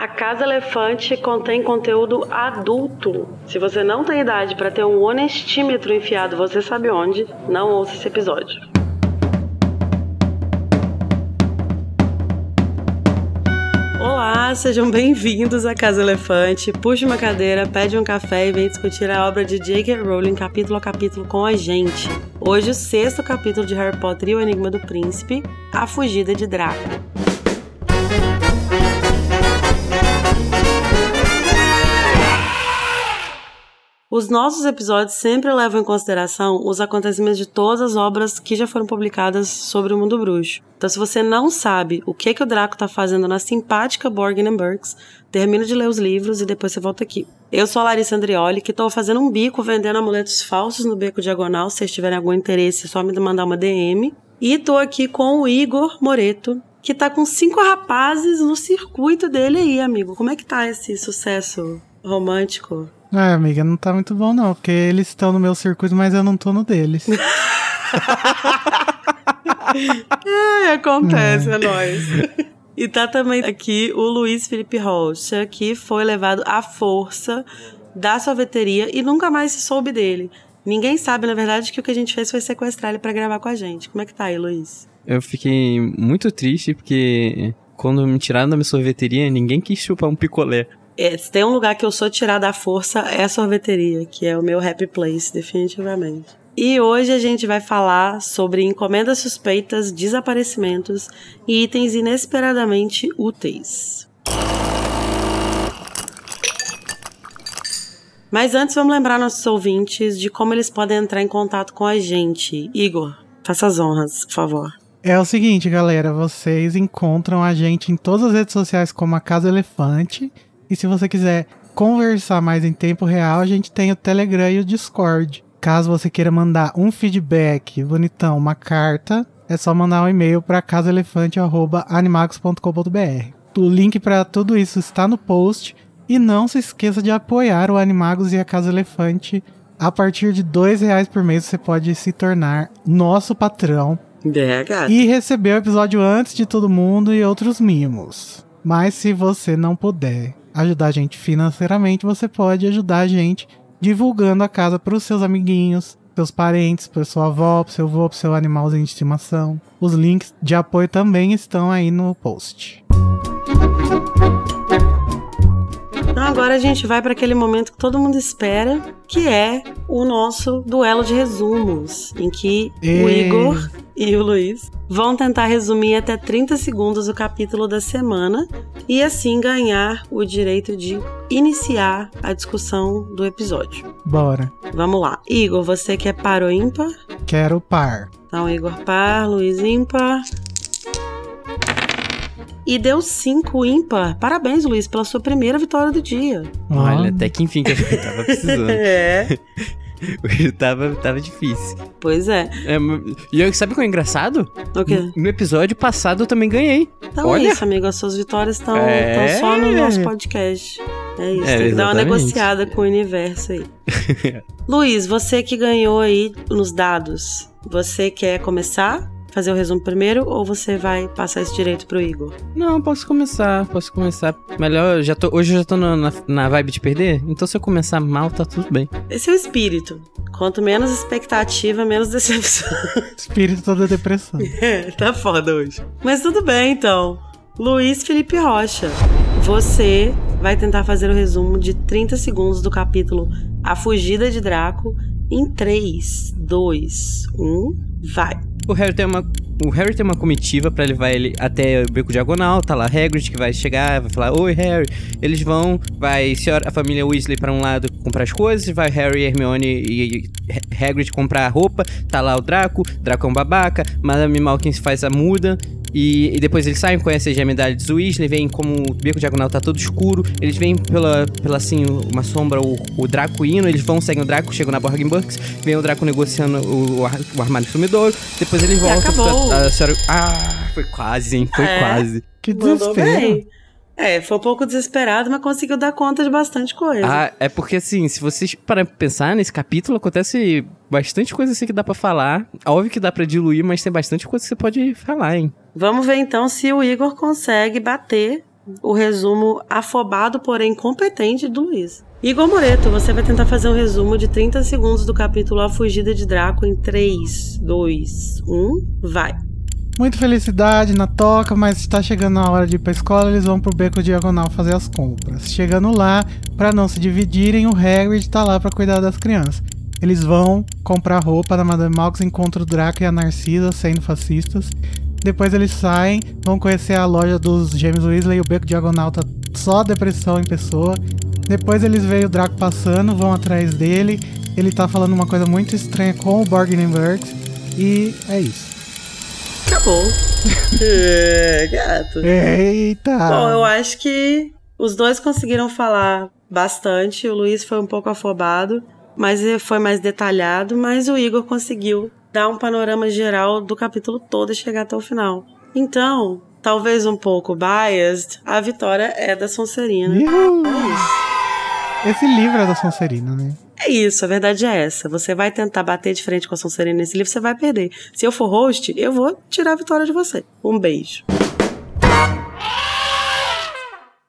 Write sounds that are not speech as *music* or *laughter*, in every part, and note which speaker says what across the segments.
Speaker 1: A Casa Elefante contém conteúdo adulto. Se você não tem idade para ter um honestímetro enfiado, você sabe onde, não ouça esse episódio. Olá, sejam bem-vindos à Casa Elefante. Puxe uma cadeira, pede um café e vem discutir a obra de J.K. Rowling capítulo a capítulo com a gente. Hoje, o sexto capítulo de Harry Potter e o Enigma do Príncipe, A Fugida de Draco. Os nossos episódios sempre levam em consideração os acontecimentos de todas as obras que já foram publicadas sobre o mundo bruxo. Então, se você não sabe o que, que o Draco está fazendo na simpática Borgin Burks, termina de ler os livros e depois você volta aqui. Eu sou a Larissa Andrioli, que estou fazendo um bico vendendo amuletos falsos no Beco Diagonal. Se vocês tiverem algum interesse, é só me mandar uma DM. E estou aqui com o Igor Moreto, que tá com cinco rapazes no circuito dele aí, amigo. Como é que tá esse sucesso romântico?
Speaker 2: É, amiga, não tá muito bom não, porque eles estão no meu circuito, mas eu não tô no deles. *laughs*
Speaker 1: é, acontece, é, é nóis. E tá também aqui o Luiz Felipe Rocha, que foi levado à força da sorveteria e nunca mais se soube dele. Ninguém sabe, na verdade, que o que a gente fez foi sequestrar ele para gravar com a gente. Como é que tá aí, Luiz?
Speaker 3: Eu fiquei muito triste porque quando me tiraram da minha sorveteria, ninguém quis chupar um picolé.
Speaker 1: É, se tem um lugar que eu sou tirada à força, é a sorveteria, que é o meu happy place, definitivamente. E hoje a gente vai falar sobre encomendas suspeitas, desaparecimentos e itens inesperadamente úteis. Mas antes vamos lembrar nossos ouvintes de como eles podem entrar em contato com a gente. Igor, faça as honras, por favor.
Speaker 2: É o seguinte, galera, vocês encontram a gente em todas as redes sociais como a Casa Elefante e se você quiser conversar mais em tempo real, a gente tem o Telegram e o Discord. Caso você queira mandar um feedback bonitão, uma carta, é só mandar um e-mail para casaelefante@animagos.com.br. O link para tudo isso está no post e não se esqueça de apoiar o Animagos e a Casa Elefante. A partir de dois reais por mês você pode se tornar nosso patrão
Speaker 1: BH.
Speaker 2: e receber o episódio antes de todo mundo e outros mimos. Mas se você não puder ajudar a gente financeiramente, você pode ajudar a gente divulgando a casa para os seus amiguinhos, seus parentes, para sua avó, para seu avô, para seu animalzinho de estimação. Os links de apoio também estão aí no post.
Speaker 1: Então agora a gente vai para aquele momento que todo mundo espera, que é o nosso duelo de resumos, em que o Igor e o Luiz vão tentar resumir até 30 segundos o capítulo da semana e assim ganhar o direito de iniciar a discussão do episódio.
Speaker 2: Bora.
Speaker 1: Vamos lá. Igor, você quer par ou ímpar?
Speaker 2: Quero par.
Speaker 1: Então, Igor par, Luiz ímpar e deu 5 ímpar. Parabéns, Luiz, pela sua primeira vitória do dia.
Speaker 3: Olha, até que enfim que eu tava precisando. *laughs*
Speaker 1: é. *laughs*
Speaker 3: Tava, tava difícil.
Speaker 1: Pois é.
Speaker 3: é e sabe o que é engraçado?
Speaker 1: O quê?
Speaker 3: No episódio passado eu também ganhei.
Speaker 1: Então
Speaker 3: Olha.
Speaker 1: é isso, amigo. As suas vitórias estão é... só no nosso podcast. É isso. É, tem que dar uma negociada com o universo aí. *laughs* Luiz, você que ganhou aí nos dados, você quer começar? Fazer o resumo primeiro ou você vai passar esse direito pro Igor?
Speaker 3: Não, posso começar, posso começar. Melhor, já tô, hoje eu já tô na, na, na vibe de perder, então se eu começar mal, tá tudo bem.
Speaker 1: Esse é o espírito. Quanto menos expectativa, menos *laughs* decepção.
Speaker 2: Espírito toda depressão. *laughs*
Speaker 1: É, tá foda hoje. Mas tudo bem, então. Luiz Felipe Rocha, você vai tentar fazer o resumo de 30 segundos do capítulo A Fugida de Draco em 3, 2, 1, vai.
Speaker 3: O Harry tem uma, o Harry tem uma comitiva para levar ele até o beco diagonal, tá lá Hagrid que vai chegar, vai falar: "Oi, Harry". Eles vão, vai senhora, a família Weasley para um lado comprar as coisas, vai Harry, Hermione e Hagrid comprar a roupa, tá lá o Draco, Draco é um babaca, Madame Malkin faz a muda e, e, depois eles saem, conhecem as gemidades do Weasley, veem como o beco diagonal tá todo escuro. Eles veem pela, pela assim, uma sombra, o, o Draco indo. Eles vão, seguem o Draco, chegam na Borgin Bucks, veem o Draco negociando o, o armário sumidouro. Depois eles voltam. A, a senhora. Ah, foi quase, hein? Foi é, quase.
Speaker 2: Que desespero.
Speaker 1: É, foi um pouco desesperado, mas conseguiu dar conta de bastante coisa.
Speaker 3: Ah, é porque assim, se vocês para pensar nesse capítulo, acontece bastante coisa assim que dá para falar. Óbvio que dá para diluir, mas tem bastante coisa que você pode falar, hein?
Speaker 1: Vamos ver então se o Igor consegue bater o resumo afobado, porém competente do Luiz. Igor Moreto, você vai tentar fazer um resumo de 30 segundos do capítulo A Fugida de Draco em 3, 2, 1, vai.
Speaker 2: Muita felicidade na toca, mas está chegando a hora de ir pra escola, eles vão pro beco diagonal fazer as compras. Chegando lá, para não se dividirem, o Hagrid tá lá para cuidar das crianças. Eles vão comprar roupa na Madame Malks, encontram o Draco e a Narcisa sendo fascistas. Depois eles saem, vão conhecer a loja dos James Weasley, o beco diagonal tá só depressão em pessoa. Depois eles veem o Draco passando, vão atrás dele. Ele tá falando uma coisa muito estranha com o Borgin Burks. E é isso.
Speaker 1: Acabou. *laughs* *laughs* é, gato.
Speaker 2: Eita!
Speaker 1: Bom, eu acho que os dois conseguiram falar bastante. O Luiz foi um pouco afobado, mas foi mais detalhado. Mas o Igor conseguiu dar um panorama geral do capítulo todo e chegar até o final. Então, talvez um pouco biased, a vitória é da Sonserina.
Speaker 2: Uhul. Esse livro é da Sonserina, né?
Speaker 1: É isso, a verdade é essa. Você vai tentar bater de frente com a Sonserina nesse livro, você vai perder. Se eu for host, eu vou tirar a vitória de você. Um beijo.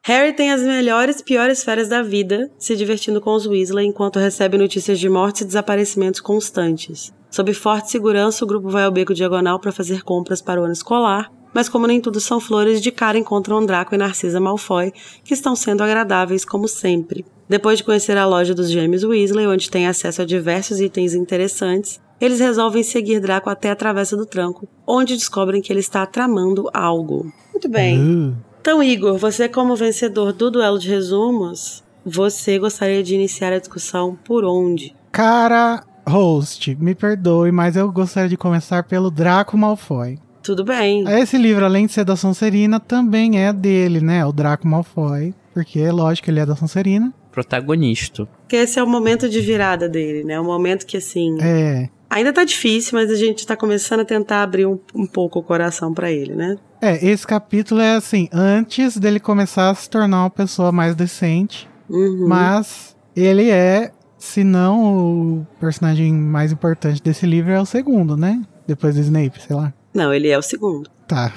Speaker 1: Harry tem as melhores e piores férias da vida, se divertindo com os Weasley enquanto recebe notícias de mortes e desaparecimentos constantes. Sob forte segurança, o grupo vai ao beco diagonal para fazer compras para o ano escolar, mas como nem tudo são flores, de cara encontram Draco e Narcisa Malfoy, que estão sendo agradáveis como sempre. Depois de conhecer a loja dos gêmeos Weasley, onde tem acesso a diversos itens interessantes, eles resolvem seguir Draco até a Travessa do Tranco, onde descobrem que ele está tramando algo. Muito bem.
Speaker 2: Uh.
Speaker 1: Então, Igor, você como vencedor do duelo de resumos, você gostaria de iniciar a discussão por onde?
Speaker 2: Cara, host, me perdoe, mas eu gostaria de começar pelo Draco Malfoy.
Speaker 1: Tudo bem.
Speaker 2: Esse livro, além de ser da Sonserina, também é dele, né? O Draco Malfoy. Porque é lógico que ele é da Sonserina.
Speaker 3: Protagonista.
Speaker 1: Porque esse é o momento de virada dele, né? O momento que, assim...
Speaker 2: É.
Speaker 1: Ainda tá difícil, mas a gente tá começando a tentar abrir um, um pouco o coração para ele, né?
Speaker 2: É, esse capítulo é assim, antes dele começar a se tornar uma pessoa mais decente.
Speaker 1: Uhum.
Speaker 2: Mas ele é, se não o personagem mais importante desse livro, é o segundo, né? Depois do Snape, sei lá.
Speaker 1: Não, ele é o segundo.
Speaker 2: Tá.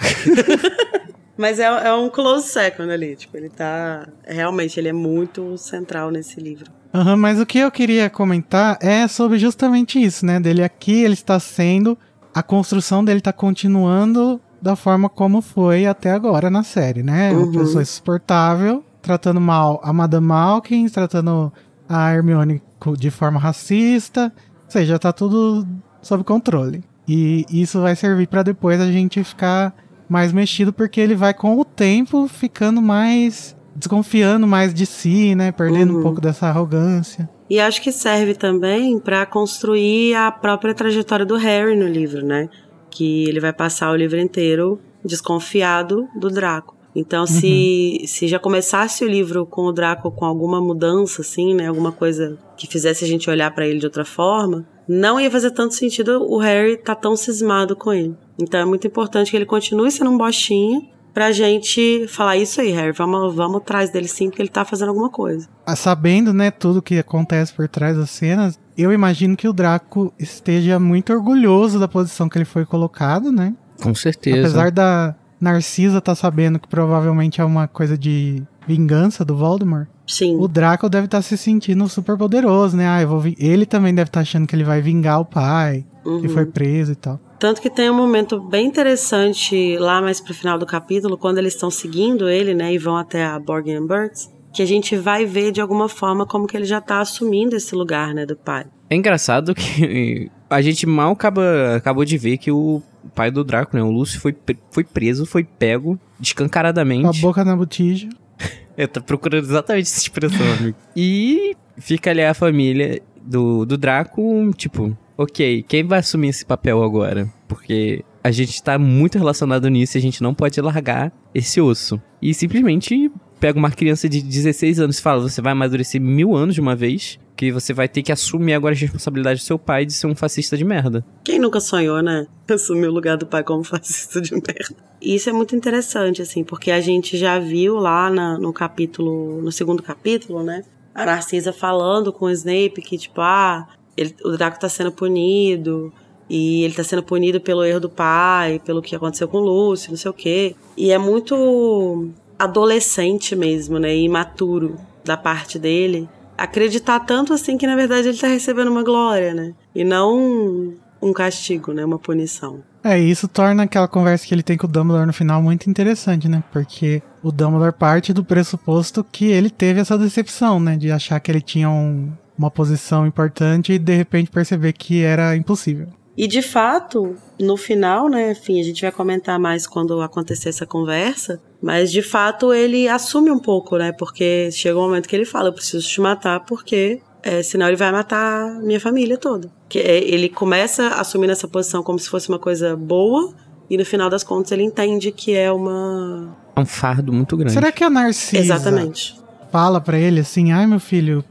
Speaker 2: *laughs*
Speaker 1: Mas é, é um close second ali. Tipo, ele tá. Realmente, ele é muito central nesse livro.
Speaker 2: Aham, mas o que eu queria comentar é sobre justamente isso, né? Dele aqui, ele está sendo. A construção dele está continuando da forma como foi até agora na série, né?
Speaker 1: Uhum.
Speaker 2: Uma pessoa insuportável, tratando mal a Madame Malkin, tratando a Hermione de forma racista. Ou seja, tá tudo sob controle. E isso vai servir para depois a gente ficar mais mexido, porque ele vai com o tempo ficando mais desconfiando mais de si, né? Perdendo
Speaker 1: Uhum.
Speaker 2: um pouco dessa arrogância.
Speaker 1: E acho que serve também para construir a própria trajetória do Harry no livro, né? Que ele vai passar o livro inteiro desconfiado do Draco. Então, se, se já começasse o livro com o Draco com alguma mudança, assim, né? Alguma coisa que fizesse a gente olhar para ele de outra forma, não ia fazer tanto sentido o Harry tá tão cismado com ele. Então, é muito importante que ele continue sendo um bostinha pra gente falar isso aí, Harry. Vamos, vamos atrás dele sim, porque ele tá fazendo alguma coisa.
Speaker 2: Sabendo, né, tudo que acontece por trás das cenas, eu imagino que o Draco esteja muito orgulhoso da posição que ele foi colocado, né?
Speaker 3: Com certeza.
Speaker 2: Apesar da Narcisa tá sabendo que provavelmente é uma coisa de vingança do Voldemort,
Speaker 1: Sim.
Speaker 2: o Draco deve estar se sentindo super poderoso, né? Ah, eu vou ele também deve estar achando que ele vai vingar o pai, que
Speaker 1: Uhum.
Speaker 2: foi preso e tal.
Speaker 1: Tanto que tem um momento bem interessante lá mais pro final do capítulo, quando eles estão seguindo ele, né, e vão até a Borgin and Burts, que a gente vai ver de alguma forma como que ele já tá assumindo esse lugar, né, do pai.
Speaker 3: É engraçado que a gente mal acaba, acabou de ver que o pai do Draco, né, o Lúcio, foi, foi preso, foi pego
Speaker 2: Com a
Speaker 3: descancaradamente.
Speaker 2: boca na botija. *laughs*
Speaker 3: Eu tô procurando exatamente essa expressão, amigo. *laughs* E fica ali a família do, do Draco, tipo, ok, quem vai assumir esse papel agora? Porque a gente tá muito relacionado nisso e a gente não pode largar esse osso. E simplesmente pega uma criança de 16 anos e fala: você vai amadurecer mil anos de uma vez, que você vai ter que assumir agora a responsabilidade do seu pai de ser um fascista de merda.
Speaker 1: Quem nunca sonhou, né? *laughs* Assumir o lugar do pai como fascista de merda. E isso é muito interessante, assim, porque a gente já viu lá na- no capítulo, no segundo capítulo, né? A Narcisa falando com o Snape que, tipo, ah, ele- o Draco tá sendo punido. E ele tá sendo punido pelo erro do pai, pelo que aconteceu com o Lúcio, não sei o quê. E é muito adolescente mesmo, né? Imaturo da parte dele. Acreditar tanto assim que na verdade ele tá recebendo uma glória, né? E não um castigo, né? Uma punição.
Speaker 2: É, isso torna aquela conversa que ele tem com o Dumbledore no final muito interessante, né? Porque o Dumbledore parte do pressuposto que ele teve essa decepção, né? De achar que ele tinha um, uma posição importante e de repente perceber que era impossível.
Speaker 1: E de fato, no final, né, enfim, a gente vai comentar mais quando acontecer essa conversa, mas de fato ele assume um pouco, né, porque chega um momento que ele fala: Eu preciso te matar porque é, senão ele vai matar minha família toda. Que é, ele começa assumindo essa posição como se fosse uma coisa boa, e no final das contas ele entende que é uma.
Speaker 3: É um fardo muito grande.
Speaker 2: Será que a Narcisa
Speaker 1: Exatamente.
Speaker 2: fala para ele assim: ai meu filho,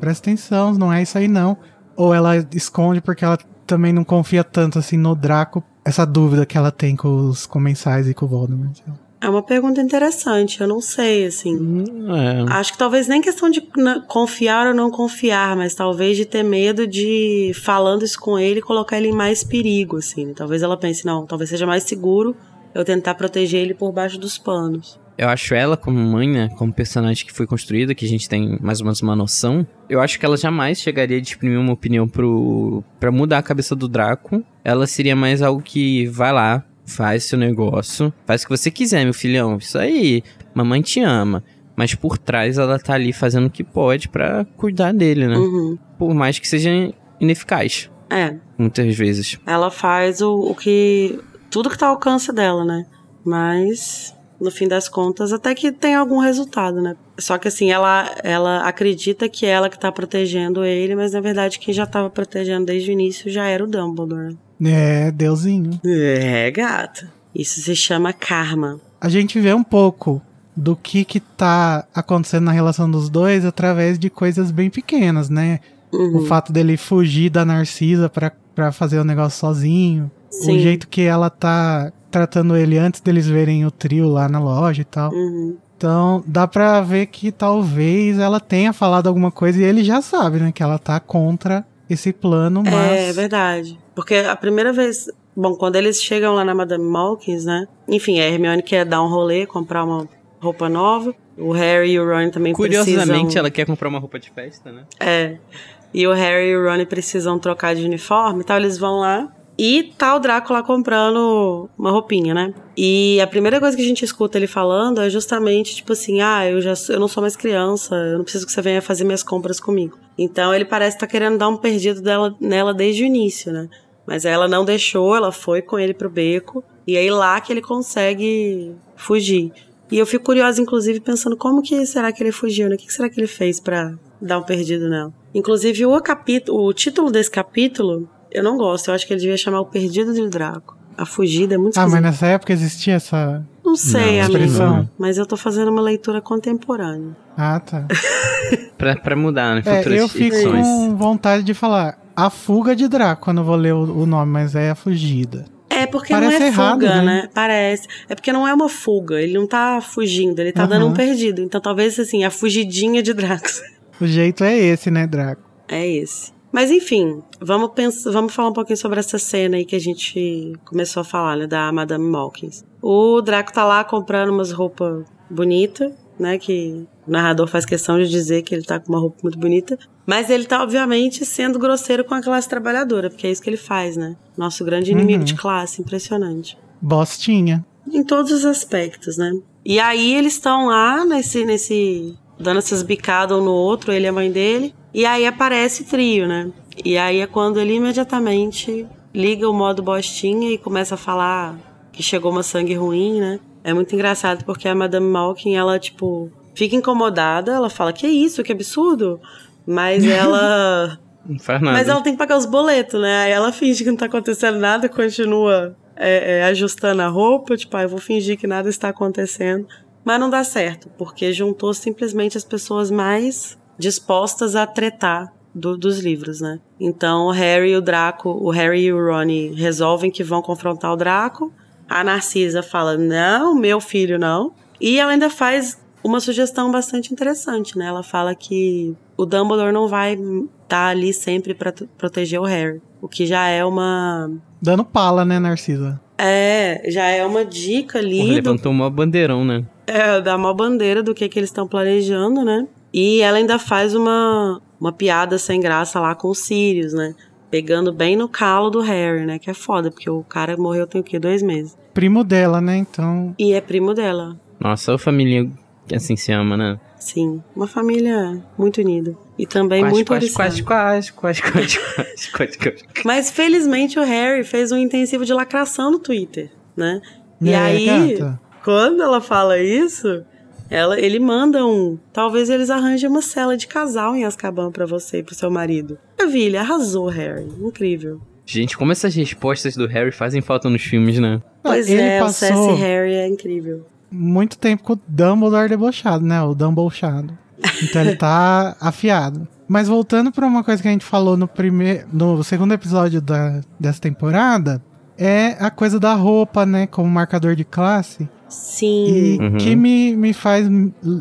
Speaker 2: presta atenção, não é isso aí não? Ou ela esconde porque ela também não confia tanto assim no Draco, essa dúvida que ela tem com os comensais e com o Voldemort.
Speaker 1: É uma pergunta interessante, eu não sei, assim.
Speaker 3: É.
Speaker 1: Acho que talvez nem questão de confiar ou não confiar, mas talvez de ter medo de, falando isso com ele, colocar ele em mais perigo, assim. Talvez ela pense, não, talvez seja mais seguro eu tentar proteger ele por baixo dos panos.
Speaker 3: Eu acho ela, como mãe, né? Como personagem que foi construída, que a gente tem mais ou menos uma noção. Eu acho que ela jamais chegaria a exprimir uma opinião pro. pra mudar a cabeça do Draco. Ela seria mais algo que vai lá, faz seu negócio, faz o que você quiser, meu filhão. Isso aí, mamãe te ama. Mas por trás ela tá ali fazendo o que pode pra cuidar dele, né?
Speaker 1: Uhum.
Speaker 3: Por mais que seja ineficaz,
Speaker 1: É,
Speaker 3: muitas vezes.
Speaker 1: ela faz o, o que. tudo que tá ao alcance dela, né? Mas, no fim das contas, até que tem algum resultado, né? Só que assim, ela, ela acredita que é ela que tá protegendo ele, mas na verdade quem já tava protegendo desde o início já era o Dumbledore.
Speaker 2: É, deusinho.
Speaker 1: É, gata. Isso se chama karma.
Speaker 2: A gente vê um pouco do que que tá acontecendo na relação dos dois através de coisas bem pequenas, né?
Speaker 1: Uhum.
Speaker 2: O fato dele fugir da Narcisa pra, pra fazer o negócio sozinho.
Speaker 1: Sim.
Speaker 2: O jeito que ela tá tratando ele antes deles verem o trio lá na loja e tal.
Speaker 1: Uhum.
Speaker 2: Então, dá pra ver que talvez ela tenha falado alguma coisa e ele já sabe, né? Que ela tá contra esse plano, mas.
Speaker 1: É verdade. Porque a primeira vez. Bom, quando eles chegam lá na Madame Malkins, né? Enfim, a Hermione quer dar um rolê, comprar uma roupa nova. O Harry e o Ron também
Speaker 3: Curiosamente,
Speaker 1: precisam...
Speaker 3: ela quer comprar uma roupa de festa, né?
Speaker 1: É. E o Harry e o Ron precisam trocar de uniforme e tal. Eles vão lá. E tá o Draco lá comprando uma roupinha, né? E a primeira coisa que a gente escuta ele falando é justamente, tipo assim, ah, eu já eu não sou mais criança, eu não preciso que você venha fazer minhas compras comigo. Então ele parece estar querendo dar um perdido dela, nela desde o início, né? Mas ela não deixou, ela foi com ele pro beco. E aí lá que ele consegue fugir. E eu fico curiosa, inclusive, pensando como que será que ele fugiu, né? O que será que ele fez pra dar um perdido nela? Inclusive, o, capítulo, o título desse capítulo, eu não gosto. Eu acho que ele devia chamar O Perdido de Draco. A fugida é muito
Speaker 2: Ah, mas
Speaker 1: esquisito.
Speaker 2: nessa época existia essa.
Speaker 1: Não sei,
Speaker 3: Não,
Speaker 1: amigo.
Speaker 2: expressão.
Speaker 1: Mas eu tô fazendo uma leitura contemporânea.
Speaker 2: Ah, tá. *laughs*
Speaker 3: Pra, pra mudar, né?
Speaker 2: É, eu fico
Speaker 3: edições.
Speaker 2: com vontade de falar a fuga de Draco quando eu vou ler o, o nome, mas é a fugida.
Speaker 1: É porque
Speaker 2: Parece
Speaker 1: não é
Speaker 2: errado,
Speaker 1: fuga,
Speaker 2: né?
Speaker 1: né? Parece. É porque não é uma fuga. Ele não tá fugindo, ele tá
Speaker 2: Aham.
Speaker 1: dando um perdido. Então talvez assim, a fugidinha de Dracos.
Speaker 2: O jeito é esse, né, Draco?
Speaker 1: É esse. Mas enfim, vamos pensar, vamos falar um pouquinho sobre essa cena aí que a gente começou a falar, né, da Madame Malkins. O Draco tá lá comprando umas roupas bonitas, né, que o narrador faz questão de dizer que ele tá com uma roupa muito bonita, mas ele tá obviamente sendo grosseiro com a classe trabalhadora, porque é isso que ele faz, né? Nosso grande inimigo
Speaker 2: Uhum.
Speaker 1: de classe, impressionante
Speaker 2: Bostinha.
Speaker 1: em todos os aspectos, né? E aí eles estão lá nesse, nesse. Dando essas bicadas um no outro, ele e a mãe dele. E aí aparece trio, né? E aí é quando ele imediatamente liga o modo bostinha e começa a falar que chegou uma sangue ruim, né? É muito engraçado porque a Madame Malkin, ela, tipo, fica incomodada, ela fala, que isso, que absurdo. Mas *laughs* ela.
Speaker 3: Não faz nada.
Speaker 1: Mas ela tem que pagar os boletos, né? Aí ela finge que não tá acontecendo nada, continua é, é, ajustando a roupa, tipo, ah, eu vou fingir que nada está acontecendo. Mas não dá certo, porque juntou simplesmente as pessoas mais dispostas a tretar do- dos livros, né? Então o Harry e o Draco, o Harry e o Ronnie resolvem que vão confrontar o Draco. A Narcisa fala: não, meu filho não. E ela ainda faz uma sugestão bastante interessante, né? Ela fala que o Dumbledore não vai estar ali sempre para proteger o Harry, o que já é uma
Speaker 2: Dando pala, né, Narcisa?
Speaker 1: é, já é uma dica ali do
Speaker 3: levantou um maior bandeirão, né?
Speaker 1: É, dá uma bandeira do que, que eles estão planejando, né? E ela ainda faz uma, uma piada sem graça lá com o Sirius, né? Pegando bem no calo do Harry, né? Que é foda, porque o cara morreu tem o quê? Dois meses.
Speaker 2: Primo dela, né? Então.
Speaker 1: E é primo dela.
Speaker 3: Nossa, a família que assim se ama, né?
Speaker 1: Sim, uma família muito unida. E também
Speaker 3: Quase,
Speaker 1: muito
Speaker 3: quase, quase, quase, quase, quase, quase, quase, quase.
Speaker 1: Mas felizmente o Harry fez um intensivo de lacração no Twitter, né? E
Speaker 2: É,
Speaker 1: aí,
Speaker 2: gata.
Speaker 1: Quando ela fala isso, ela, ele manda um. Talvez eles arranjem uma cela de casal em Azkaban pra você e pro seu marido. Maravilha, arrasou, Harry. Incrível.
Speaker 3: Gente, como essas respostas do Harry fazem falta nos filmes, né?
Speaker 1: Pois
Speaker 2: ele
Speaker 1: é,
Speaker 2: passou
Speaker 1: o Sassy Harry é incrível.
Speaker 2: muito tempo com o Dumbledore debochado, né? O Dumbledore. Então ele tá *laughs* afiado. Mas voltando pra uma coisa que a gente falou no primeiro, no segundo episódio da, dessa temporada, é a coisa da roupa, né? Como marcador de classe.
Speaker 1: Sim.
Speaker 2: E
Speaker 3: Uhum.
Speaker 2: que me, me faz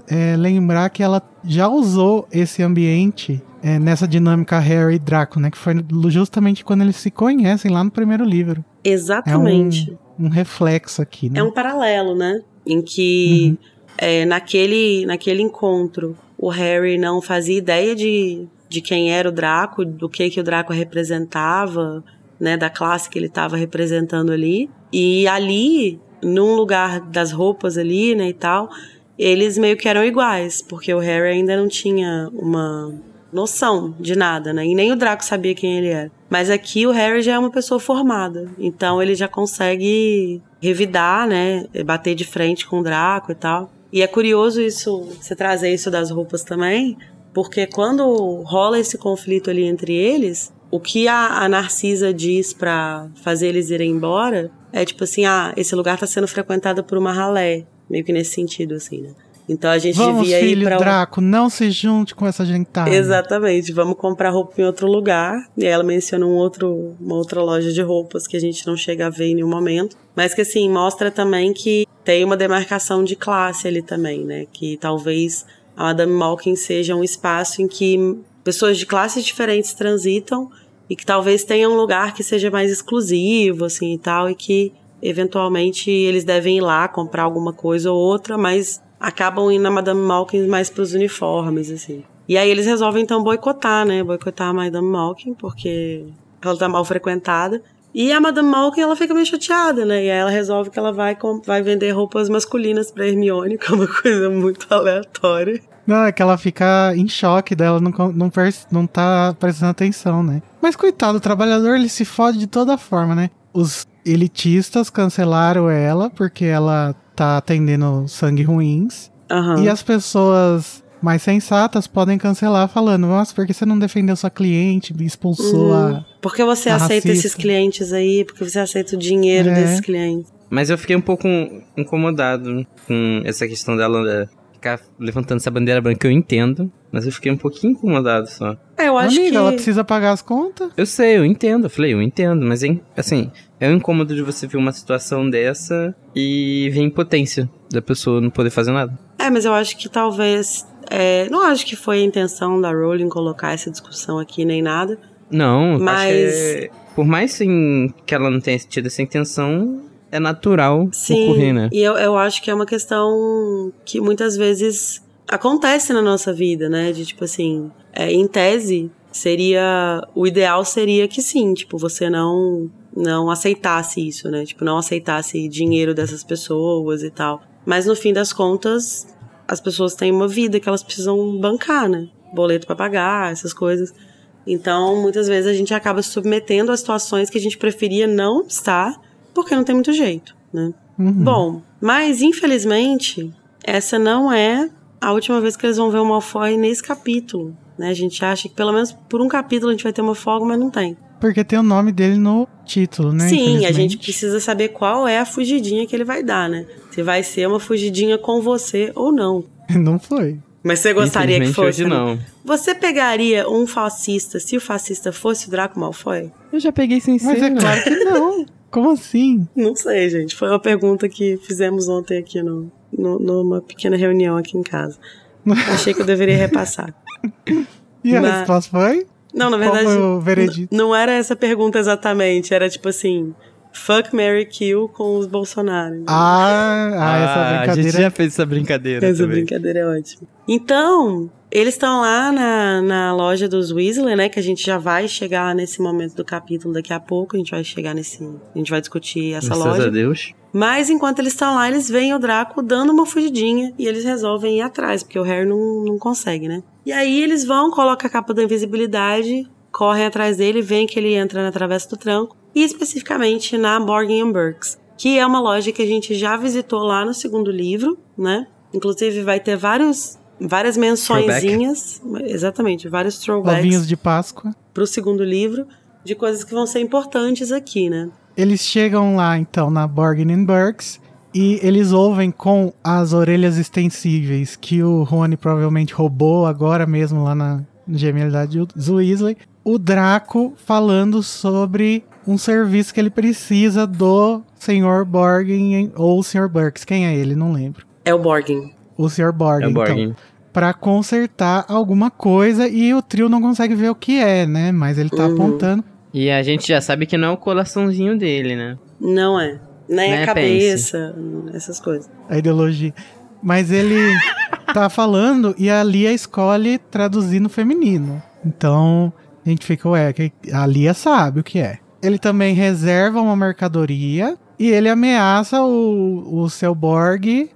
Speaker 2: é, lembrar que ela já usou esse ambiente é, nessa dinâmica Harry e Draco, né? Que foi justamente quando eles se conhecem lá no primeiro livro.
Speaker 1: Exatamente.
Speaker 2: Um reflexo aqui, né?
Speaker 1: É um paralelo, né? Em que
Speaker 2: Uhum.
Speaker 1: é, naquele, naquele encontro o Harry não fazia ideia de, de quem era o Draco, do que, que o Draco representava, né? Da classe que ele estava representando ali. E ali, num lugar das roupas ali, né, e tal, eles meio que eram iguais, porque o Harry ainda não tinha uma noção de nada, né? E nem o Draco sabia quem ele era. Mas aqui o Harry já é uma pessoa formada, então ele já consegue revidar, né? Bater de frente com o Draco e tal. E é curioso isso, você trazer isso das roupas também, porque quando rola esse conflito ali entre eles, o que a, a Narcisa diz pra fazer eles irem embora é tipo assim: ah, esse lugar tá sendo frequentado por uma ralé. Meio que nesse sentido, assim, né? Então a gente
Speaker 2: Vamos,
Speaker 1: devia ir
Speaker 2: filho
Speaker 1: pra. um-
Speaker 2: Draco, não se junte com essa gentada.
Speaker 1: Exatamente, vamos comprar roupa em outro lugar. E aí ela menciona um outro, uma outra loja de roupas que a gente não chega a ver em nenhum momento. Mas que assim, mostra também que tem uma demarcação de classe ali também, né? Que talvez a Madame Malkin seja um espaço em que pessoas de classes diferentes transitam e que talvez tenha um lugar que seja mais exclusivo, assim e tal, e que eventualmente eles devem ir lá comprar alguma coisa ou outra, mas acabam indo na Madame Malkin mais pros uniformes, assim. E aí eles resolvem então boicotar, né? Boicotar a Madame Malkin, porque ela tá mal frequentada. E a Madame Malkin, ela fica meio chateada, né? E aí ela resolve que ela vai, vai vender roupas masculinas pra Hermione, *laughs* que é uma coisa muito aleatória.
Speaker 2: Não, é que ela fica em choque dela, não, não, não tá prestando atenção, né? Mas coitado, o trabalhador ele se fode de toda forma, né? Os elitistas cancelaram ela porque ela tá atendendo sangue ruins.
Speaker 1: Aham.
Speaker 2: E as pessoas mais sensatas podem cancelar falando, nossa, porque você não defendeu sua cliente, me expulsou
Speaker 1: Uhum.
Speaker 2: a.
Speaker 1: Por que você aceita esses
Speaker 2: racista.
Speaker 1: clientes aí? Por que você aceita o dinheiro
Speaker 2: É.
Speaker 1: desses clientes?
Speaker 3: Mas eu fiquei um pouco incomodado com essa questão dela ficar levantando essa bandeira branca. Eu entendo, mas eu fiquei um pouquinho incomodado só.
Speaker 1: É, eu acho
Speaker 2: Amiga,
Speaker 1: que.
Speaker 2: ela precisa pagar as contas.
Speaker 3: Eu sei, eu entendo. Eu falei, eu entendo, mas é, assim, é um incômodo de você ver uma situação dessa e ver a impotência da pessoa não poder fazer nada.
Speaker 1: É, mas eu acho que talvez. é, não acho que foi a intenção da Rowling colocar essa discussão aqui nem nada.
Speaker 3: Não,
Speaker 1: Mas-
Speaker 3: acho que é- por mais sim, que ela não tenha tido essa intenção, é natural
Speaker 1: Sim.
Speaker 3: ocorrer, né?
Speaker 1: E eu, eu acho que é uma questão que muitas vezes acontece na nossa vida, né? De tipo assim, é, em tese, seria. O ideal seria que sim, tipo, você não não aceitasse isso, né? Tipo, não aceitasse dinheiro dessas pessoas e tal. Mas no fim das contas, as pessoas têm uma vida que elas precisam bancar, né? Boleto pra pagar, essas coisas. Então, muitas vezes a gente acaba se submetendo a situações que a gente preferia não estar, porque não tem muito jeito, né?
Speaker 2: Uhum.
Speaker 1: Bom, mas infelizmente, essa não é a última vez que eles vão ver o Malfoy nesse capítulo, né? A gente acha que pelo menos por um capítulo a gente vai ter uma folga, mas não tem.
Speaker 2: Porque tem o nome dele no título, né?
Speaker 1: Sim, a gente precisa saber qual é a fugidinha que ele vai dar, né? Se vai ser uma fugidinha com você ou não. *laughs*
Speaker 2: Não foi.
Speaker 1: Mas você gostaria que fosse?
Speaker 3: hoje
Speaker 1: né?
Speaker 3: não.
Speaker 1: Você pegaria um fascista se o fascista fosse o Draco Malfoy?
Speaker 3: Eu já peguei sem
Speaker 2: Mas
Speaker 3: ser,
Speaker 2: é
Speaker 3: né?
Speaker 2: claro que não. *laughs* Como assim?
Speaker 1: Não sei, gente. Foi uma pergunta que fizemos ontem aqui no, no- numa pequena reunião aqui em casa. *laughs* Achei que eu deveria repassar.
Speaker 2: E a
Speaker 1: Mas-
Speaker 2: resposta foi?
Speaker 1: Não, na
Speaker 2: Qual
Speaker 1: verdade.
Speaker 2: foi o veredito?
Speaker 1: Não era essa pergunta exatamente. Era tipo assim: Fuck, Mary Kill com os Bolsonaro.
Speaker 2: Ah, ah, essa
Speaker 3: A
Speaker 2: brincadeira.
Speaker 3: gente já fez essa brincadeira
Speaker 1: Essa
Speaker 3: também.
Speaker 1: brincadeira é ótima. Então, eles estão lá na, na loja dos Weasley, né? Que a gente já vai chegar nesse momento do capítulo daqui a pouco. A gente vai chegar nesse. A gente vai discutir essa
Speaker 3: Graças
Speaker 1: loja.
Speaker 3: a Deus.
Speaker 1: Mas enquanto eles estão lá, eles veem o Draco dando uma fugidinha e eles resolvem ir atrás, porque o Harry não, não consegue, né? E aí eles vão, colocam a capa da invisibilidade, correm atrás dele, veem que ele entra na Travessa do Tranco, e especificamente na Borgin Burks, que é uma loja que a gente já visitou lá no segundo livro, né? Inclusive vai ter vários, várias mençõezinhas, exatamente, vários throwbacks
Speaker 2: Ovinhos de Páscoa.
Speaker 1: pro segundo livro, de coisas que vão ser importantes aqui, né?
Speaker 2: Eles chegam lá, então, na Borgin Burks. E eles ouvem com as orelhas extensíveis que o Rony provavelmente roubou agora mesmo lá na genialidade dos Weasley. O Draco falando sobre um serviço que ele precisa do Sr. Borgin ou o Sr. Burks. Quem é ele? Não lembro.
Speaker 1: É o Borgin.
Speaker 2: O Sr. Borgin.
Speaker 3: É o
Speaker 2: então
Speaker 3: Borgin.
Speaker 2: para consertar alguma coisa e o trio não consegue ver o que é, né? Mas ele tá
Speaker 1: Uhum.
Speaker 2: apontando.
Speaker 3: E a gente já sabe que não é o coraçãozinho dele, né?
Speaker 1: Não é. Nem
Speaker 3: Né,
Speaker 1: a cabeça, essas coisas.
Speaker 2: a ideologia. Mas ele *laughs* tá falando e a Lia escolhe traduzir no feminino. Então a gente fica, ué, que- a Lia sabe o que é. Ele também reserva uma mercadoria e ele ameaça o, o seu Borg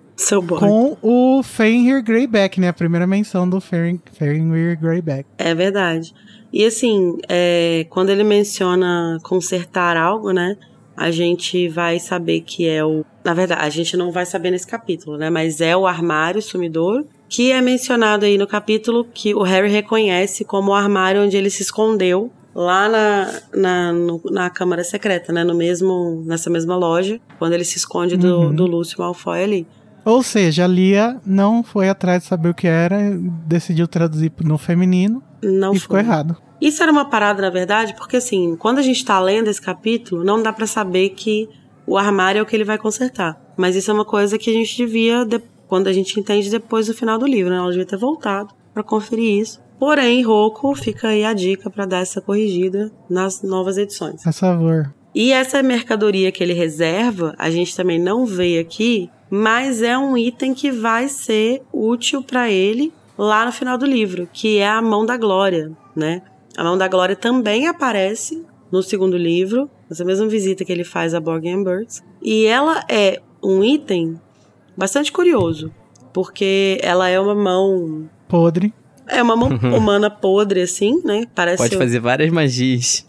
Speaker 2: Com o Fenrir Greyback, né? A primeira menção do Fen- Fenrir Greyback.
Speaker 1: É verdade. E assim, é, quando ele menciona consertar algo, né? A gente vai saber que é o. Na verdade, a gente não vai saber nesse capítulo, né? Mas é o armário sumidouro, que é mencionado aí no capítulo que o Harry reconhece como o armário onde ele se escondeu lá na, na, no- na Câmara Secreta, né? No mesmo, nessa mesma loja, quando ele se esconde do,
Speaker 2: Uhum.
Speaker 1: do Lúcio Malfoy ali.
Speaker 2: Ou seja, a Lia não foi atrás de saber o que era, decidiu traduzir no feminino
Speaker 1: Não
Speaker 2: e ficou
Speaker 1: foi.
Speaker 2: errado.
Speaker 1: Isso era uma parada, na verdade, porque assim, quando a gente tá lendo esse capítulo, não dá pra saber que o armário é o que ele vai consertar. Mas isso é uma coisa que a gente devia, de- quando a gente entende depois do final do livro, né? Ela devia ter voltado pra conferir isso. Porém, Rocco fica aí a dica pra dar essa corrigida nas novas edições.
Speaker 2: Faz favor.
Speaker 1: E essa mercadoria que ele reserva, a gente também não vê aqui, mas é um item que vai ser útil pra ele lá no final do livro, que é a mão da glória, né? A mão da glória também aparece no segundo livro, nessa mesma visita que ele faz a Borgen Birds, e ela é um item bastante curioso, porque ela é uma mão
Speaker 2: Podre.
Speaker 1: é uma mão *laughs* humana podre assim, né? Parece
Speaker 3: Pode fazer várias magias.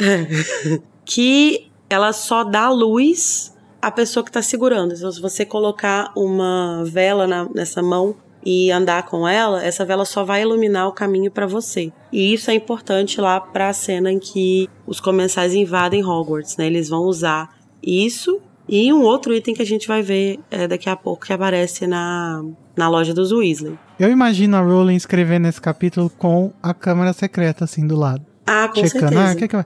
Speaker 3: *laughs*
Speaker 1: que ela só dá luz à pessoa que tá segurando. Então, se você colocar uma vela na- nessa mão e andar com ela, essa vela só vai iluminar o caminho pra você. E isso é importante lá pra cena em que os comensais invadem Hogwarts, né? Eles vão usar isso e um outro item que a gente vai ver é, daqui a pouco que aparece na, na loja dos Weasley.
Speaker 2: Eu imagino a Rowling escrevendo esse capítulo com a câmera secreta assim do lado.
Speaker 1: Ah, com
Speaker 2: checando.
Speaker 1: certeza.
Speaker 2: Ah, que que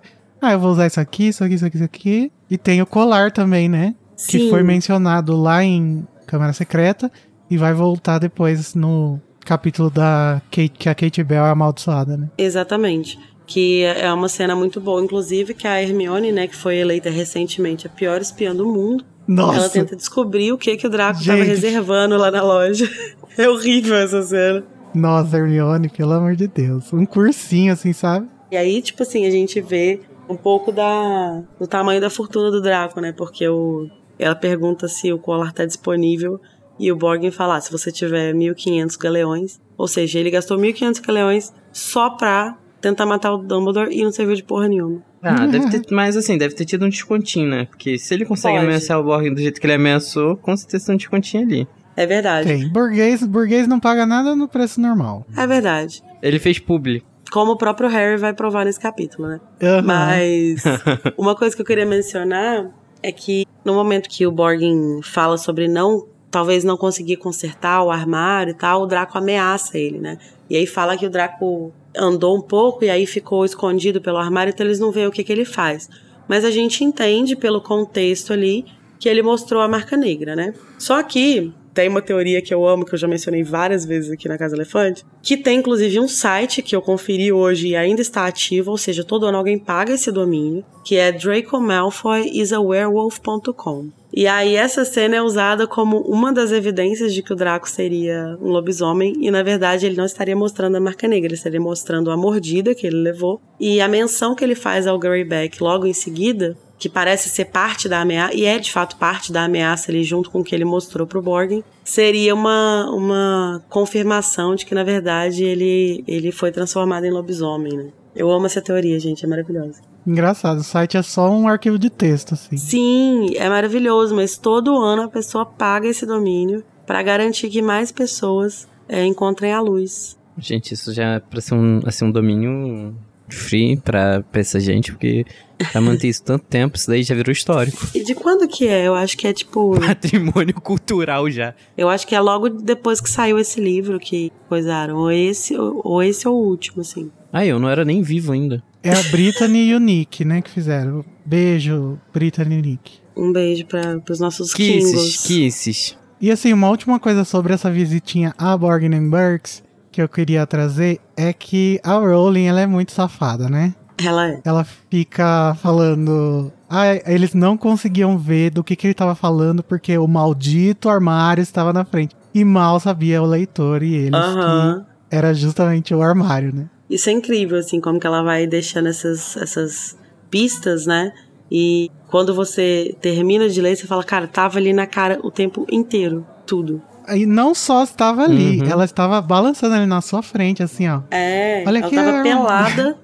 Speaker 2: ah, eu vou usar isso aqui, isso aqui, isso aqui, isso aqui. E tem o colar também, né? Que foi mencionado lá em Câmara Secreta e vai voltar depois no capítulo da Kate, que a Kate Bell é amaldiçoada, né?
Speaker 1: Exatamente. Que é uma cena muito boa, inclusive, que a Hermione, né, que foi eleita recentemente a pior espiã do mundo,
Speaker 2: Nossa,
Speaker 1: ela tenta descobrir o que que o Draco estava
Speaker 2: Gente.
Speaker 1: reservando lá na loja. *laughs* É horrível essa cena.
Speaker 2: nossa, Hermione, pelo amor de Deus. Um cursinho assim, sabe?
Speaker 1: E aí, tipo assim, a gente vê um pouco da do tamanho da fortuna do Draco, né? Porque o ela pergunta se o colar tá disponível e o Borgin fala, ah, se você tiver 1500 galeões, ou seja, ele gastou 1500 galeões só pra tentar matar o Dumbledore e não serviu de porra nenhuma.
Speaker 3: Ah, deve ter. Mas assim, deve ter tido um descontinho, né? Porque se ele consegue
Speaker 1: Pode.
Speaker 3: ameaçar o Borgin do jeito que ele ameaçou, com certeza tem um descontinho ali.
Speaker 1: É verdade.
Speaker 2: Tem. Burguês, burguês não paga nada no preço normal.
Speaker 1: É verdade.
Speaker 3: Ele fez publi.
Speaker 1: Como o próprio Harry vai provar nesse capítulo, né?
Speaker 2: Aham.
Speaker 1: Mas *laughs* uma coisa que eu queria mencionar é que no momento que o Borgin fala sobre não, talvez não conseguir consertar o armário e tal, o Draco ameaça ele, né? E aí fala que o Draco andou um pouco e aí ficou escondido pelo armário, então eles não veem o que, que ele faz. Mas a gente entende pelo contexto ali que ele mostrou a marca negra, né? Só que tem uma teoria que eu amo, que eu já mencionei várias vezes aqui na Casa Elefante, que tem inclusive um site que eu conferi hoje e ainda está ativo, ou seja, todo ano alguém paga esse domínio, que é dracomalfoyisawerewolf.com. E aí essa cena é usada como uma das evidências de que o Draco seria um lobisomem e na verdade ele não estaria mostrando a marca negra, ele estaria mostrando a mordida que ele levou e a menção que ele faz ao Greyback logo em seguida que parece ser parte da ameaça, e é de fato parte da ameaça ali, junto com o que ele mostrou pro Borgen, seria uma, uma confirmação de que, na verdade, ele, ele foi transformado em lobisomem, né? Eu amo essa teoria, gente, é maravilhosa.
Speaker 2: Engraçado, o site é só um arquivo de texto, assim.
Speaker 1: Sim, é maravilhoso, mas todo ano a pessoa paga esse domínio para garantir que mais pessoas é, encontrem a luz.
Speaker 3: Gente, isso já é pra ser um, assim, um domínio free pra, pra essa gente, porque pra manter isso tanto tempo, isso daí já virou histórico.
Speaker 1: E de quando que é? Eu acho que é tipo.
Speaker 3: Patrimônio cultural já.
Speaker 1: Eu acho que é logo depois que saiu esse livro que coisaram. Ou esse, ou esse ou o último, assim.
Speaker 3: Ah, eu não era nem vivo ainda.
Speaker 2: É a Brittany e o Nick, né, que fizeram. Beijo, Brittany e Nick.
Speaker 1: Um beijo para os nossos
Speaker 3: Kisses,
Speaker 1: Kingos.
Speaker 3: kisses.
Speaker 2: E assim, uma última coisa sobre essa visitinha a Borgin Burks que eu queria trazer é que a Rowling, ela é muito safada, né?
Speaker 1: Ela é.
Speaker 2: Ela fica falando. Ah, eles não conseguiam ver do que, que ele tava falando porque o maldito armário estava na frente. E mal sabia o leitor e eles que era justamente o armário, né?
Speaker 1: Isso é incrível, assim, como que ela vai deixando essas, essas pistas, né? E quando você termina de ler, você fala, cara, tava ali na cara o tempo inteiro, tudo.
Speaker 2: E não só estava ali,
Speaker 3: Uhum.
Speaker 2: ela estava balançando ali na sua frente, assim, ó.
Speaker 1: É,
Speaker 2: Olha
Speaker 1: ela tava
Speaker 2: Aaron.
Speaker 1: pelada, *laughs*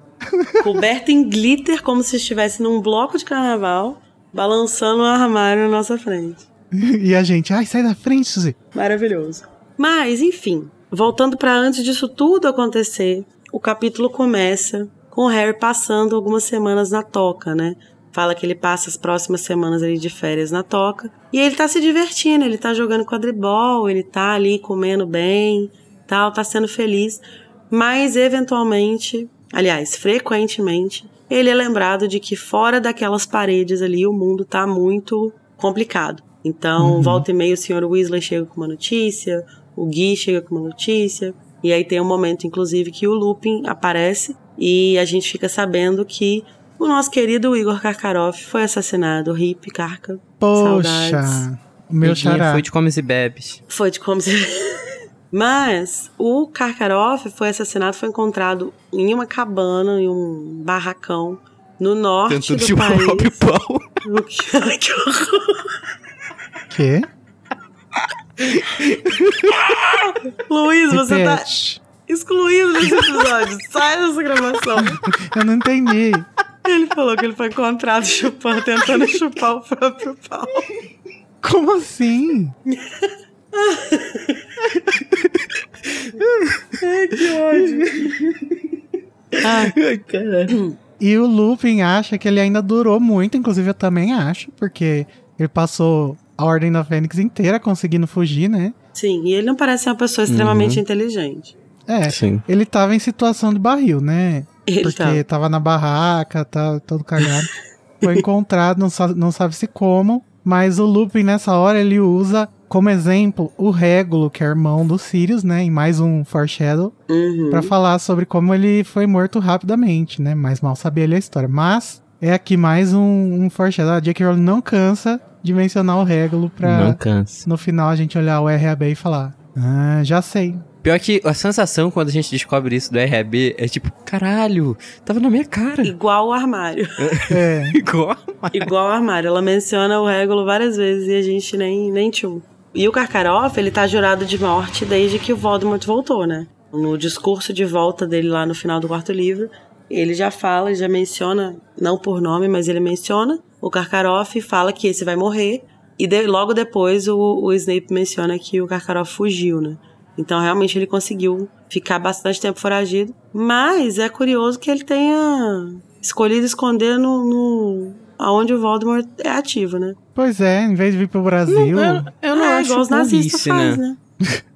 Speaker 1: coberta em glitter, como se estivesse num bloco de carnaval, balançando um armário na nossa frente. *laughs*
Speaker 2: E a gente, ai, sai da frente, Suzy.
Speaker 1: Maravilhoso. Mas, enfim, voltando pra antes disso tudo acontecer, o capítulo começa com o Harry passando algumas semanas na toca, né? Fala que ele passa as próximas semanas ali de férias na toca. E ele tá se divertindo, ele tá jogando quadribol, ele tá ali comendo bem, tal, tá sendo feliz. Mas, eventualmente, aliás, frequentemente, ele é lembrado de que fora daquelas paredes ali o mundo tá muito complicado. Então, volta e meia o Sr. Weasley chega com uma notícia, o Gui chega com uma notícia, e aí tem um momento, inclusive, que o Lupin aparece e a gente fica sabendo que o nosso querido Igor Karkaroff foi assassinado. Hip, Karka. Saudades.
Speaker 2: Poxa, o meu xará.
Speaker 3: Foi de comes e bebes.
Speaker 1: Foi de como se... Mas o Karkaroff foi assassinado, foi encontrado em uma cabana, em um barracão, no norte
Speaker 3: Tentando
Speaker 1: do
Speaker 3: chupar o
Speaker 1: país.
Speaker 3: próprio pau.
Speaker 1: O que- *laughs* Ai, que horror.
Speaker 2: Quê? *laughs*
Speaker 1: Luiz, você tá excluído desse episódio. Sai dessa gravação. *laughs*
Speaker 2: Eu não entendi.
Speaker 1: Ele falou que ele foi encontrado chupando, tentando chupar o próprio pau.
Speaker 2: Como assim?
Speaker 1: Ai, que ódio.
Speaker 3: Ai, caralho.
Speaker 2: E o Lupin acha que ele ainda durou muito, inclusive eu também acho, porque ele passou a Ordem da Fênix inteira conseguindo fugir, né?
Speaker 1: Sim, e ele não parece ser uma pessoa extremamente inteligente.
Speaker 2: É,
Speaker 3: Sim.
Speaker 2: ele tava em situação de barril, né?
Speaker 1: Ele
Speaker 2: Porque
Speaker 1: tá.
Speaker 2: tava na barraca, tá todo cagado. Foi encontrado, não sabe, não sabe se como, mas o Lupin nessa hora ele usa como exemplo o Régulo, que é irmão do Sirius, né? Em mais um foreshadow,
Speaker 1: Uhum.
Speaker 2: pra falar sobre como ele foi morto rapidamente, né? Mas mal sabia ele a história. Mas é aqui mais um, um foreshadow. A J.K. Rowling não cansa de mencionar o Régulo pra
Speaker 3: Não cansa.
Speaker 2: no final a gente olhar o RAB e falar: Ah, já sei.
Speaker 3: Pior que a sensação quando a gente descobre isso do RAB é tipo, caralho, tava na minha cara.
Speaker 1: Igual o armário. *laughs*
Speaker 2: É.
Speaker 3: Igual.
Speaker 1: Igual o armário. Ela menciona o Régulo várias vezes e a gente nem, nem tchum. E o Karkaroff, ele tá jurado de morte desde que o Voldemort voltou, né? No discurso de volta dele lá no final do quarto livro, ele já fala, já menciona, não por nome, mas ele menciona o Karkaroff e fala que esse vai morrer. E de- logo depois o, o Snape menciona que o Karkaroff fugiu, né? Então realmente ele conseguiu ficar bastante tempo foragido. Mas é curioso que ele tenha escolhido esconder no, no aonde o Voldemort é ativo, né?
Speaker 2: Pois é, em vez de vir pro Brasil,
Speaker 3: Eu, eu não
Speaker 1: é,
Speaker 3: acho
Speaker 1: igual os nazistas faz,
Speaker 3: né?
Speaker 1: né? *laughs*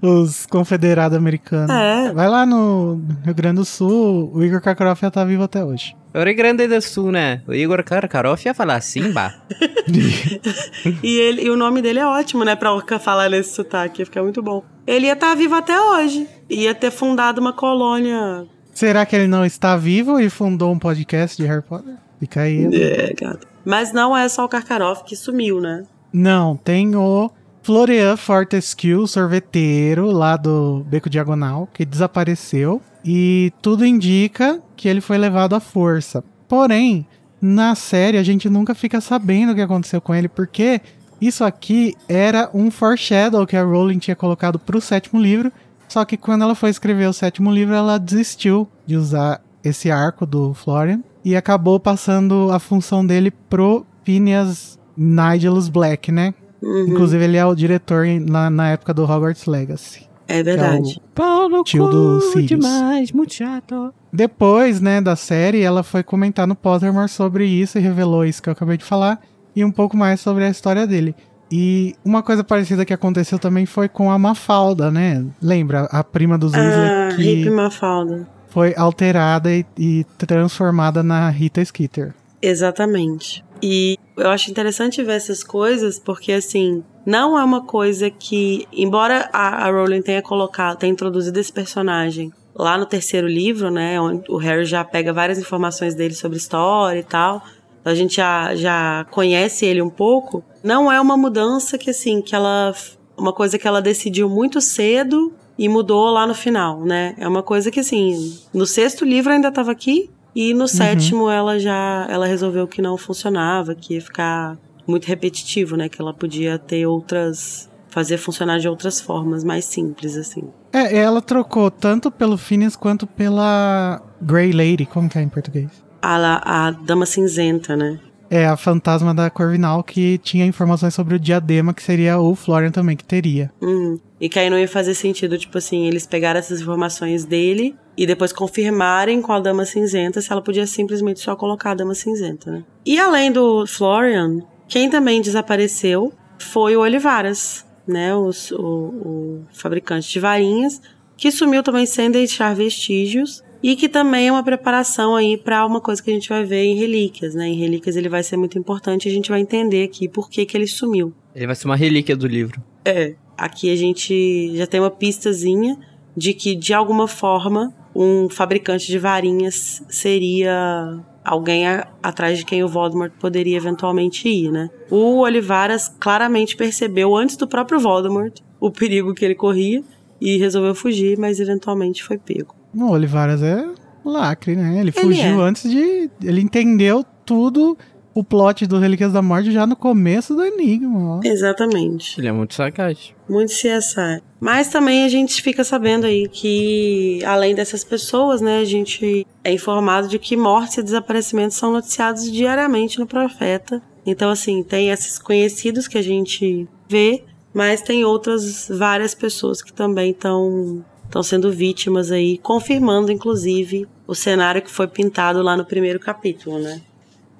Speaker 2: os confederados americanos.
Speaker 1: É.
Speaker 2: Vai lá no Rio Grande do Sul, o Igor Karkaroff já tá vivo até hoje.
Speaker 3: Rio Grande do Sul, né? O Igor Karkaroff ia falar assim, bah. *laughs*
Speaker 1: e, ele, e o nome dele é ótimo, né? Pra falar nesse sotaque, ia ficar muito bom. Ele ia estar tá vivo até hoje. Ia ter fundado uma colônia.
Speaker 2: Será que ele não está vivo e fundou um podcast de Harry Potter? Fica aí.
Speaker 1: É, gato. Mas não é só o Karkaroff que sumiu, né?
Speaker 2: Não, tem o Florian Fortescue, sorveteiro lá do Beco Diagonal, que desapareceu. E tudo indica que ele foi levado à força. Porém, na série a gente nunca fica sabendo o que aconteceu com ele, porque isso aqui era um foreshadow que a Rowling tinha colocado pro sétimo livro. Só que quando ela foi escrever o sétimo livro, ela desistiu de usar esse arco do Florian e acabou passando a função dele pro Phineas Nigelus Black, né? Uhum. Inclusive, ele é o diretor na, na época do Hogwarts Legacy.
Speaker 1: É verdade.
Speaker 3: É Paulo tio do Sirius. demais, muito chato.
Speaker 2: Depois, né, da série, ela foi comentar no Pottermore sobre isso e revelou isso que eu acabei de falar e um pouco mais sobre a história dele. E uma coisa parecida que aconteceu também foi com a Mafalda, né? Lembra? A prima dos Weasley
Speaker 1: ah,
Speaker 2: que
Speaker 1: Hip Mafalda.
Speaker 2: Foi alterada e, e transformada na Rita Skeeter.
Speaker 1: Exatamente. E eu acho interessante ver essas coisas porque, assim, não é uma coisa que, embora a, a Rowling tenha colocado, tenha introduzido esse personagem lá no terceiro livro, né, onde o Harry já pega várias informações dele sobre história e tal, a gente já, já conhece ele um pouco, não é uma mudança que, assim, que ela, uma coisa que ela decidiu muito cedo e mudou lá no final, né, é uma coisa que, assim, no sexto livro ainda estava aqui, e no uhum. sétimo ela já ela resolveu que não funcionava, que ia ficar muito repetitivo, né? Que ela podia ter outras. fazer funcionar de outras formas mais simples, assim.
Speaker 2: É, ela trocou tanto pelo Phineas quanto pela Grey Lady, como que é em português?
Speaker 1: A, a Dama Cinzenta, né?
Speaker 2: É, a fantasma da Corvinal que tinha informações sobre o diadema, que seria o Florian também que teria.
Speaker 1: Uhum. E que aí não ia fazer sentido, tipo assim, eles pegaram essas informações dele e depois confirmarem com a Dama Cinzenta se ela podia simplesmente só colocar a Dama Cinzenta, né? E além do Florian, quem também desapareceu foi o Olivaras, né? O, o fabricante de varinhas, que sumiu também sem deixar vestígios e que também é uma preparação aí para uma coisa que a gente vai ver em Relíquias, né? Em Relíquias ele vai ser muito importante e a gente vai entender aqui por que, que ele sumiu.
Speaker 3: Ele vai ser uma relíquia do livro.
Speaker 1: É. Aqui a gente já tem uma pistazinha de que, de alguma forma, um fabricante de varinhas seria alguém a, atrás de quem o Voldemort poderia eventualmente ir, né? O Olivaras claramente percebeu antes do próprio Voldemort o perigo que ele corria e resolveu fugir, mas eventualmente foi pego.
Speaker 2: O Olivaras é lacre, né? Ele, ele fugiu é. antes de. Ele entendeu tudo o plot do Relíquias da Morte já no começo do Enigma. Ó.
Speaker 1: Exatamente.
Speaker 3: Ele é muito sarcástico.
Speaker 1: Muito CSI. Mas também a gente fica sabendo aí que, além dessas pessoas, né, a gente é informado de que mortes e desaparecimentos são noticiados diariamente no Profeta. Então, assim, tem esses conhecidos que a gente vê, mas tem outras várias pessoas que também estão estão sendo vítimas aí, confirmando inclusive o cenário que foi pintado lá no primeiro capítulo, né?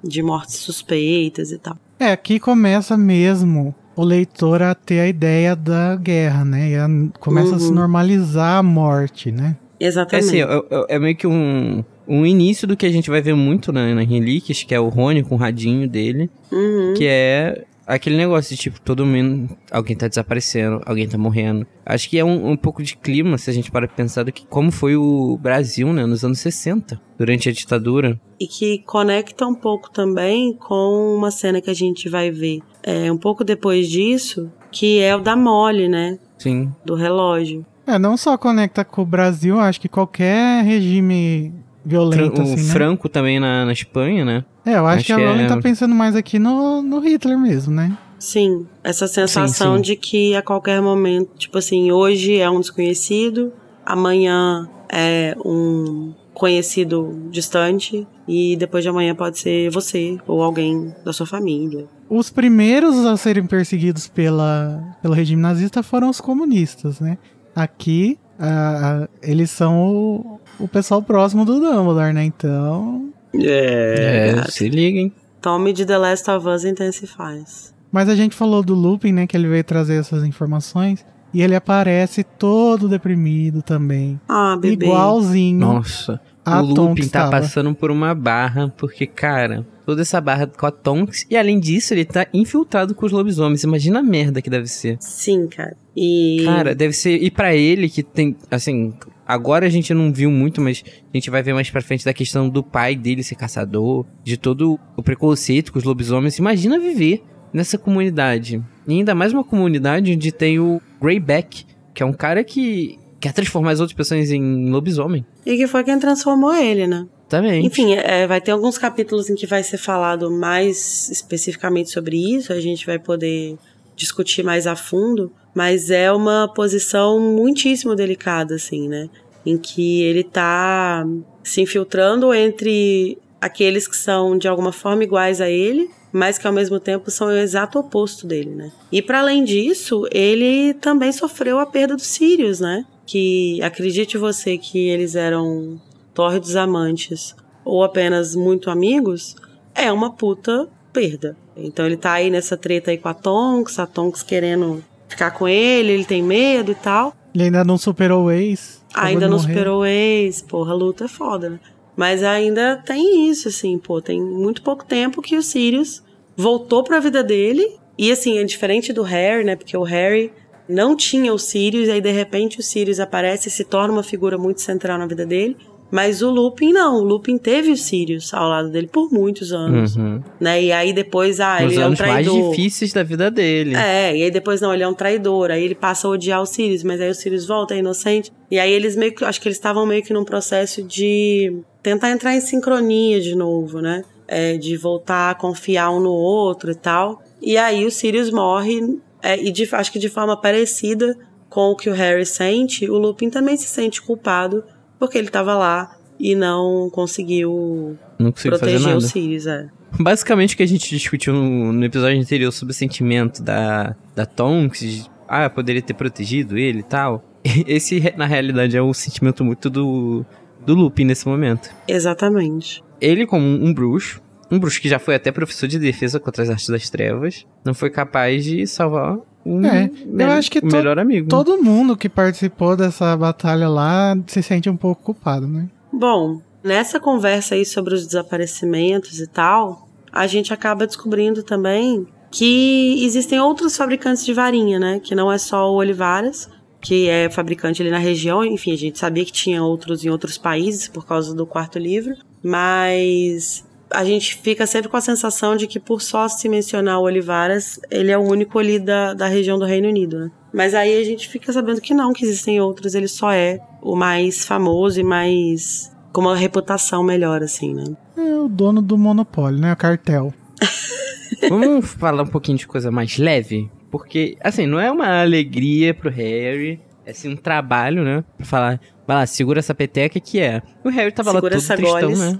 Speaker 1: de mortes suspeitas e tal.
Speaker 2: É, aqui começa mesmo o leitor a ter a ideia da guerra, né? E a, começa uhum. a se uhum. normalizar a morte, né?
Speaker 1: Exatamente.
Speaker 3: É, assim, é, é, meio que um, um início do que a gente vai ver muito na, na Relíquias, que é o Rony com o radinho dele,
Speaker 1: uhum.
Speaker 3: que é aquele negócio de tipo, todo mundo. Alguém tá desaparecendo, alguém tá morrendo. Acho que é um, um pouco de clima, se a gente para pensar do que como foi o Brasil, né, nos anos 60, durante a ditadura.
Speaker 1: E que conecta um pouco também com uma cena que a gente vai ver é, um pouco depois disso, que é o da mole, né?
Speaker 3: Sim.
Speaker 1: Do relógio.
Speaker 2: É, não só conecta com o Brasil, acho que qualquer regime violento.
Speaker 3: O
Speaker 2: assim,
Speaker 3: né? Franco também na, na Espanha, né?
Speaker 2: É, eu acho, acho que a Rowling é... tá pensando mais aqui no, no Hitler mesmo, né?
Speaker 1: Sim, essa sensação sim, sim. de que a qualquer momento, tipo assim, hoje é um desconhecido, amanhã é um conhecido distante e depois de amanhã pode ser você ou alguém da sua família.
Speaker 2: Os primeiros a serem perseguidos pela, pelo regime nazista foram os comunistas, né? Aqui, uh, eles são o, o pessoal próximo do Dumbledore, né? Então.
Speaker 3: É, é se liguem.
Speaker 1: Tome de The Last of Us intensifies.
Speaker 2: Mas a gente falou do Lupin, né? Que ele veio trazer essas informações. E ele aparece todo deprimido também.
Speaker 1: Ah, bebê.
Speaker 2: Igualzinho
Speaker 3: Nossa.
Speaker 2: a
Speaker 3: o Lupin tá passando por uma barra, porque, cara, toda essa barra com a Tonks, e além disso, ele tá infiltrado com os lobisomens. Imagina a merda que deve ser.
Speaker 1: Sim, cara. E.
Speaker 3: Cara, deve ser. E pra ele que tem. Assim, agora a gente não viu muito, mas a gente vai ver mais pra frente da questão do pai dele ser caçador, de todo o preconceito com os lobisomens. Imagina viver nessa comunidade. E ainda mais uma comunidade onde tem o Greyback, que é um cara que quer transformar as outras pessoas em lobisomem.
Speaker 1: E que foi quem transformou ele, né?
Speaker 3: Também.
Speaker 1: Enfim, é, vai ter alguns capítulos em que vai ser falado mais especificamente sobre isso, a gente vai poder discutir mais a fundo, mas é uma posição muitíssimo delicada, assim, né? Em que ele tá se infiltrando entre aqueles que são de alguma forma iguais a ele, mas que ao mesmo tempo são o exato oposto dele, né? E para além disso, ele também sofreu a perda dos Sirius, né? Que acredite você que eles eram tórridos amantes ou apenas muito amigos, é uma puta perda. Então ele tá aí nessa treta aí com a Tonks, a Tonks querendo ficar com ele, ele tem medo e tal.
Speaker 2: Ele ainda não superou o ex.
Speaker 1: Ainda não
Speaker 2: morrer.
Speaker 1: superou o ex, porra, a luta é foda, né? Mas ainda tem isso, assim, pô, tem muito pouco tempo que o Sirius voltou pra vida dele. E assim, é diferente do Harry, né? Porque o Harry não tinha o Sirius, e aí de repente o Sirius aparece e se torna uma figura muito central na vida dele. Mas o Lupin não, o Lupin teve o Sirius ao lado dele por muitos anos,
Speaker 3: Uhum.
Speaker 1: né? E aí depois, ah,
Speaker 3: Nos
Speaker 1: ele é um
Speaker 3: anos mais
Speaker 1: traidor.
Speaker 3: difíceis da vida dele.
Speaker 1: É, e aí depois não, ele é um traidor, aí ele passa a odiar o Sirius, mas aí o Sirius volta, é inocente. E aí eles meio que, acho que eles estavam meio que num processo de tentar entrar em sincronia de novo, né? É, de voltar a confiar um no outro e tal. E aí o Sirius morre, é, e de- acho que de forma parecida com o que o Harry sente, o Lupin também se sente culpado porque ele tava lá e não conseguiu
Speaker 3: Não
Speaker 1: proteger o Sirius, é.
Speaker 3: Basicamente o que a gente discutiu no, no episódio anterior sobre o sentimento da, da Tonks, de, ah, poderia ter protegido ele e tal. *laughs* Esse, na realidade, é o sentimento muito do, do Lupin nesse momento.
Speaker 1: Exatamente.
Speaker 3: Ele, como um bruxo, um bruxo que já foi até professor de defesa contra as artes das trevas, não foi capaz de salvar um
Speaker 2: É, eu acho que
Speaker 3: melhor amigo.
Speaker 2: Todo mundo que participou dessa batalha lá se sente um pouco culpado, né?
Speaker 1: Bom, nessa conversa aí sobre os desaparecimentos e tal, a gente acaba descobrindo também que existem outros fabricantes de varinha, né? Que não é só o Olivares, que é fabricante ali na região. Enfim, a gente sabia que tinha outros em outros países por causa do quarto livro, mas a gente fica sempre com a sensação de que por só se mencionar o Olivares, ele é o único ali da, da região do Reino Unido, né? Mas aí a gente fica sabendo que não, que existem outros, ele só é o mais famoso e mais com uma reputação melhor, assim, né?
Speaker 2: É o dono do monopólio, né? O cartel. *laughs*
Speaker 3: Vamos falar um pouquinho de coisa mais leve? Porque, assim, não é uma alegria pro Harry, é assim, um trabalho, né? Pra falar, vai lá, segura essa peteca que é. O Harry tava
Speaker 1: Segura
Speaker 3: lá todo tristão,
Speaker 1: goles.
Speaker 3: né?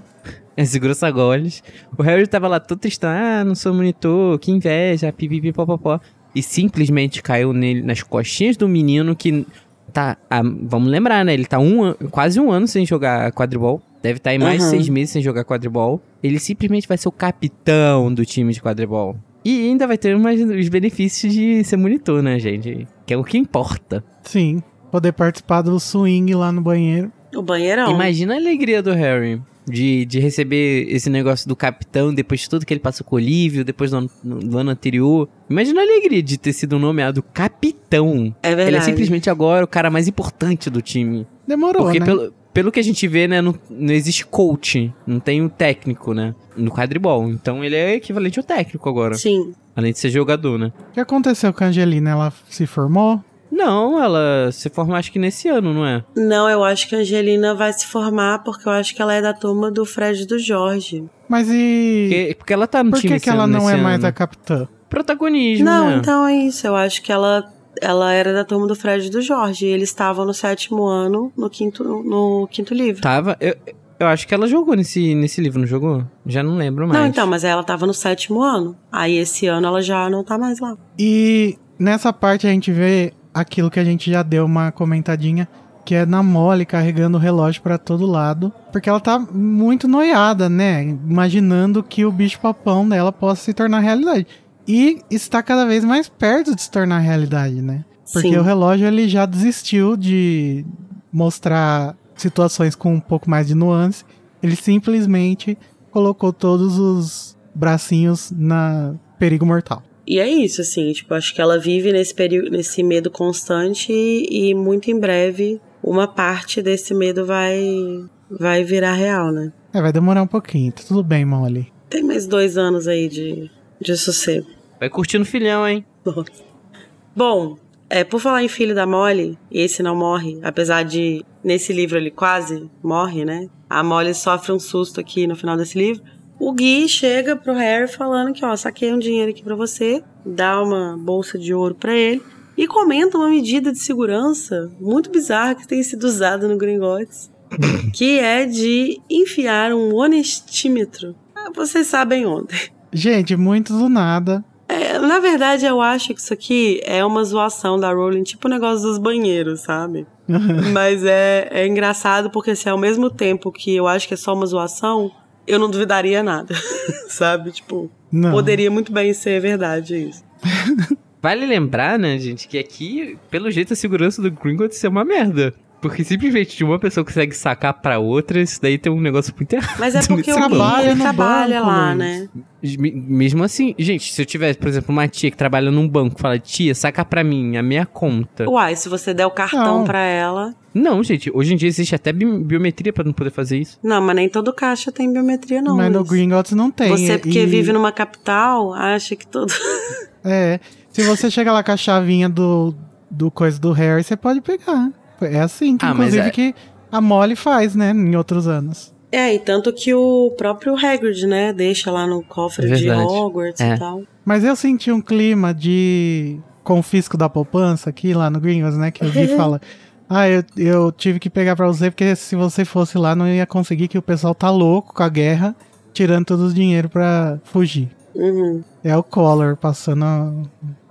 Speaker 3: É, segura essa goles. O Harry tava lá todo tristão, ah, não sou monitor, que inveja, pipipi, popopó. E simplesmente caiu nele, nas costinhas do menino que tá, ah, vamos lembrar, né? Ele tá um, quase um ano sem jogar quadribol. Deve estar aí mais de
Speaker 1: Aham.
Speaker 3: seis meses sem jogar quadribol. Ele simplesmente vai ser o capitão do time de quadribol. E ainda vai ter mais os benefícios de ser monitor, né, gente? Que é o que importa.
Speaker 2: Sim. Poder participar do swing lá no banheiro.
Speaker 1: O banheirão.
Speaker 3: Imagina a alegria do Harry de, de receber esse negócio do capitão depois de tudo que ele passou com o Olívio, depois do ano, no- do ano anterior. Imagina a alegria de ter sido nomeado capitão.
Speaker 1: É verdade.
Speaker 3: Ele é simplesmente agora o cara mais importante do time.
Speaker 2: Demorou,
Speaker 3: Porque
Speaker 2: né?
Speaker 3: pelo, pelo que a gente vê, né, não, não existe coach, não tem o técnico, né, no quadribol. Então ele é equivalente ao técnico agora,
Speaker 1: Sim.
Speaker 3: além de ser jogador, né.
Speaker 2: O que aconteceu com a Angelina? Ela se formou?
Speaker 3: Não, ela se formou acho que nesse ano, não é?
Speaker 1: Não, eu acho que a Angelina vai se formar porque eu acho que ela é da turma do Fred e do Jorge.
Speaker 2: Mas e...
Speaker 3: Porque, porque ela tá no
Speaker 2: Por
Speaker 3: time
Speaker 2: que,
Speaker 3: esse
Speaker 2: que ela
Speaker 3: ano,
Speaker 2: não é
Speaker 3: nesse
Speaker 2: mais
Speaker 3: ano.
Speaker 2: a capitã?
Speaker 3: Protagonismo,
Speaker 1: Não,
Speaker 3: né?
Speaker 1: então é isso. Eu acho que ela, ela era da turma do Fred e do Jorge. E eles estavam no sétimo ano, no quinto, no quinto livro.
Speaker 3: Tava... Eu, eu acho que ela jogou nesse, nesse livro, não jogou? Já não lembro mais.
Speaker 1: Não, então, mas ela tava no sétimo ano. Aí esse ano ela já não tá mais lá.
Speaker 2: E nessa parte a gente vê aquilo que a gente já deu uma comentadinha, que é na Molly carregando o relógio pra todo lado, porque ela tá muito noiada, né? Imaginando que o bicho papão dela possa se tornar realidade. E está cada vez mais perto de se tornar realidade, né? Porque
Speaker 1: Sim.
Speaker 2: o relógio ele já desistiu de mostrar situações com um pouco mais de nuance. Ele simplesmente colocou todos os bracinhos na perigo mortal.
Speaker 1: E é isso, assim, tipo, acho que ela vive nesse período, nesse medo constante e, e muito em breve uma parte desse medo vai vai virar real, né?
Speaker 2: É, vai demorar um pouquinho. Tá tudo bem, Molly.
Speaker 1: Tem mais dois anos aí de, de sossego.
Speaker 3: Vai curtindo o filhão, hein? *laughs*
Speaker 1: Bom, é, por falar em filho da Molly, e esse não morre, apesar de nesse livro ele quase morre, né? A Molly sofre um susto aqui no final desse livro. O Gui chega pro Harry falando que, ó, saquei um dinheiro aqui pra você, dá uma bolsa de ouro pra ele e comenta uma medida de segurança muito bizarra que tem sido usada no Gringotts, *laughs* que é de enfiar um honestímetro. Ah, Vocês sabem onde.
Speaker 2: Gente, muito do nada.
Speaker 1: É, na verdade, eu acho que isso aqui é uma zoação da Rowling, tipo o negócio dos banheiros, sabe? *laughs* Mas é, é engraçado porque, assim, ao mesmo tempo que eu acho que é só uma zoação, eu não duvidaria nada, *laughs* sabe? Tipo,
Speaker 2: Não.
Speaker 1: poderia muito bem ser verdade isso.
Speaker 3: Vale lembrar, né, gente, que aqui, pelo jeito, a segurança do Gringotts é uma merda. Porque simplesmente de uma pessoa consegue sacar pra outra, isso daí tem um negócio muito errado.
Speaker 1: Mas é porque *laughs* o
Speaker 2: Trabalha no
Speaker 1: trabalha
Speaker 2: banco,
Speaker 1: lá, né?
Speaker 3: Me- Mesmo assim, gente, se eu tivesse, por exemplo, uma tia que trabalha num banco, fala, tia, saca pra mim a minha conta.
Speaker 1: Uai, se você der o cartão
Speaker 2: Não.
Speaker 1: pra ela.
Speaker 3: Não, gente, hoje em dia existe até bi- biometria pra não poder fazer isso.
Speaker 1: Não, mas nem todo caixa tem biometria, não.
Speaker 2: Mas no. Gringotts não tem.
Speaker 1: Você, porque
Speaker 2: e-
Speaker 1: vive numa capital, acha que todo. *laughs*
Speaker 2: É. Se você chega lá com a chavinha do, do coisa do Harry, você pode pegar. É assim que,
Speaker 3: Ah,
Speaker 2: inclusive,
Speaker 3: é-
Speaker 2: que a Molly faz, né? Em outros anos.
Speaker 1: É, e tanto que o próprio Hagrid, né, deixa lá no cofre
Speaker 3: É
Speaker 1: de. Hogwarts
Speaker 3: É.
Speaker 1: e tal.
Speaker 2: Mas eu senti um clima de confisco da poupança aqui lá no Gringotts, né? Que o Gui *laughs* fala. Ah, eu, eu tive que pegar pra você, porque se você fosse lá, não ia conseguir, que o pessoal tá louco com a guerra, tirando todo o dinheiro pra fugir.
Speaker 1: Uhum.
Speaker 2: É o Collor passando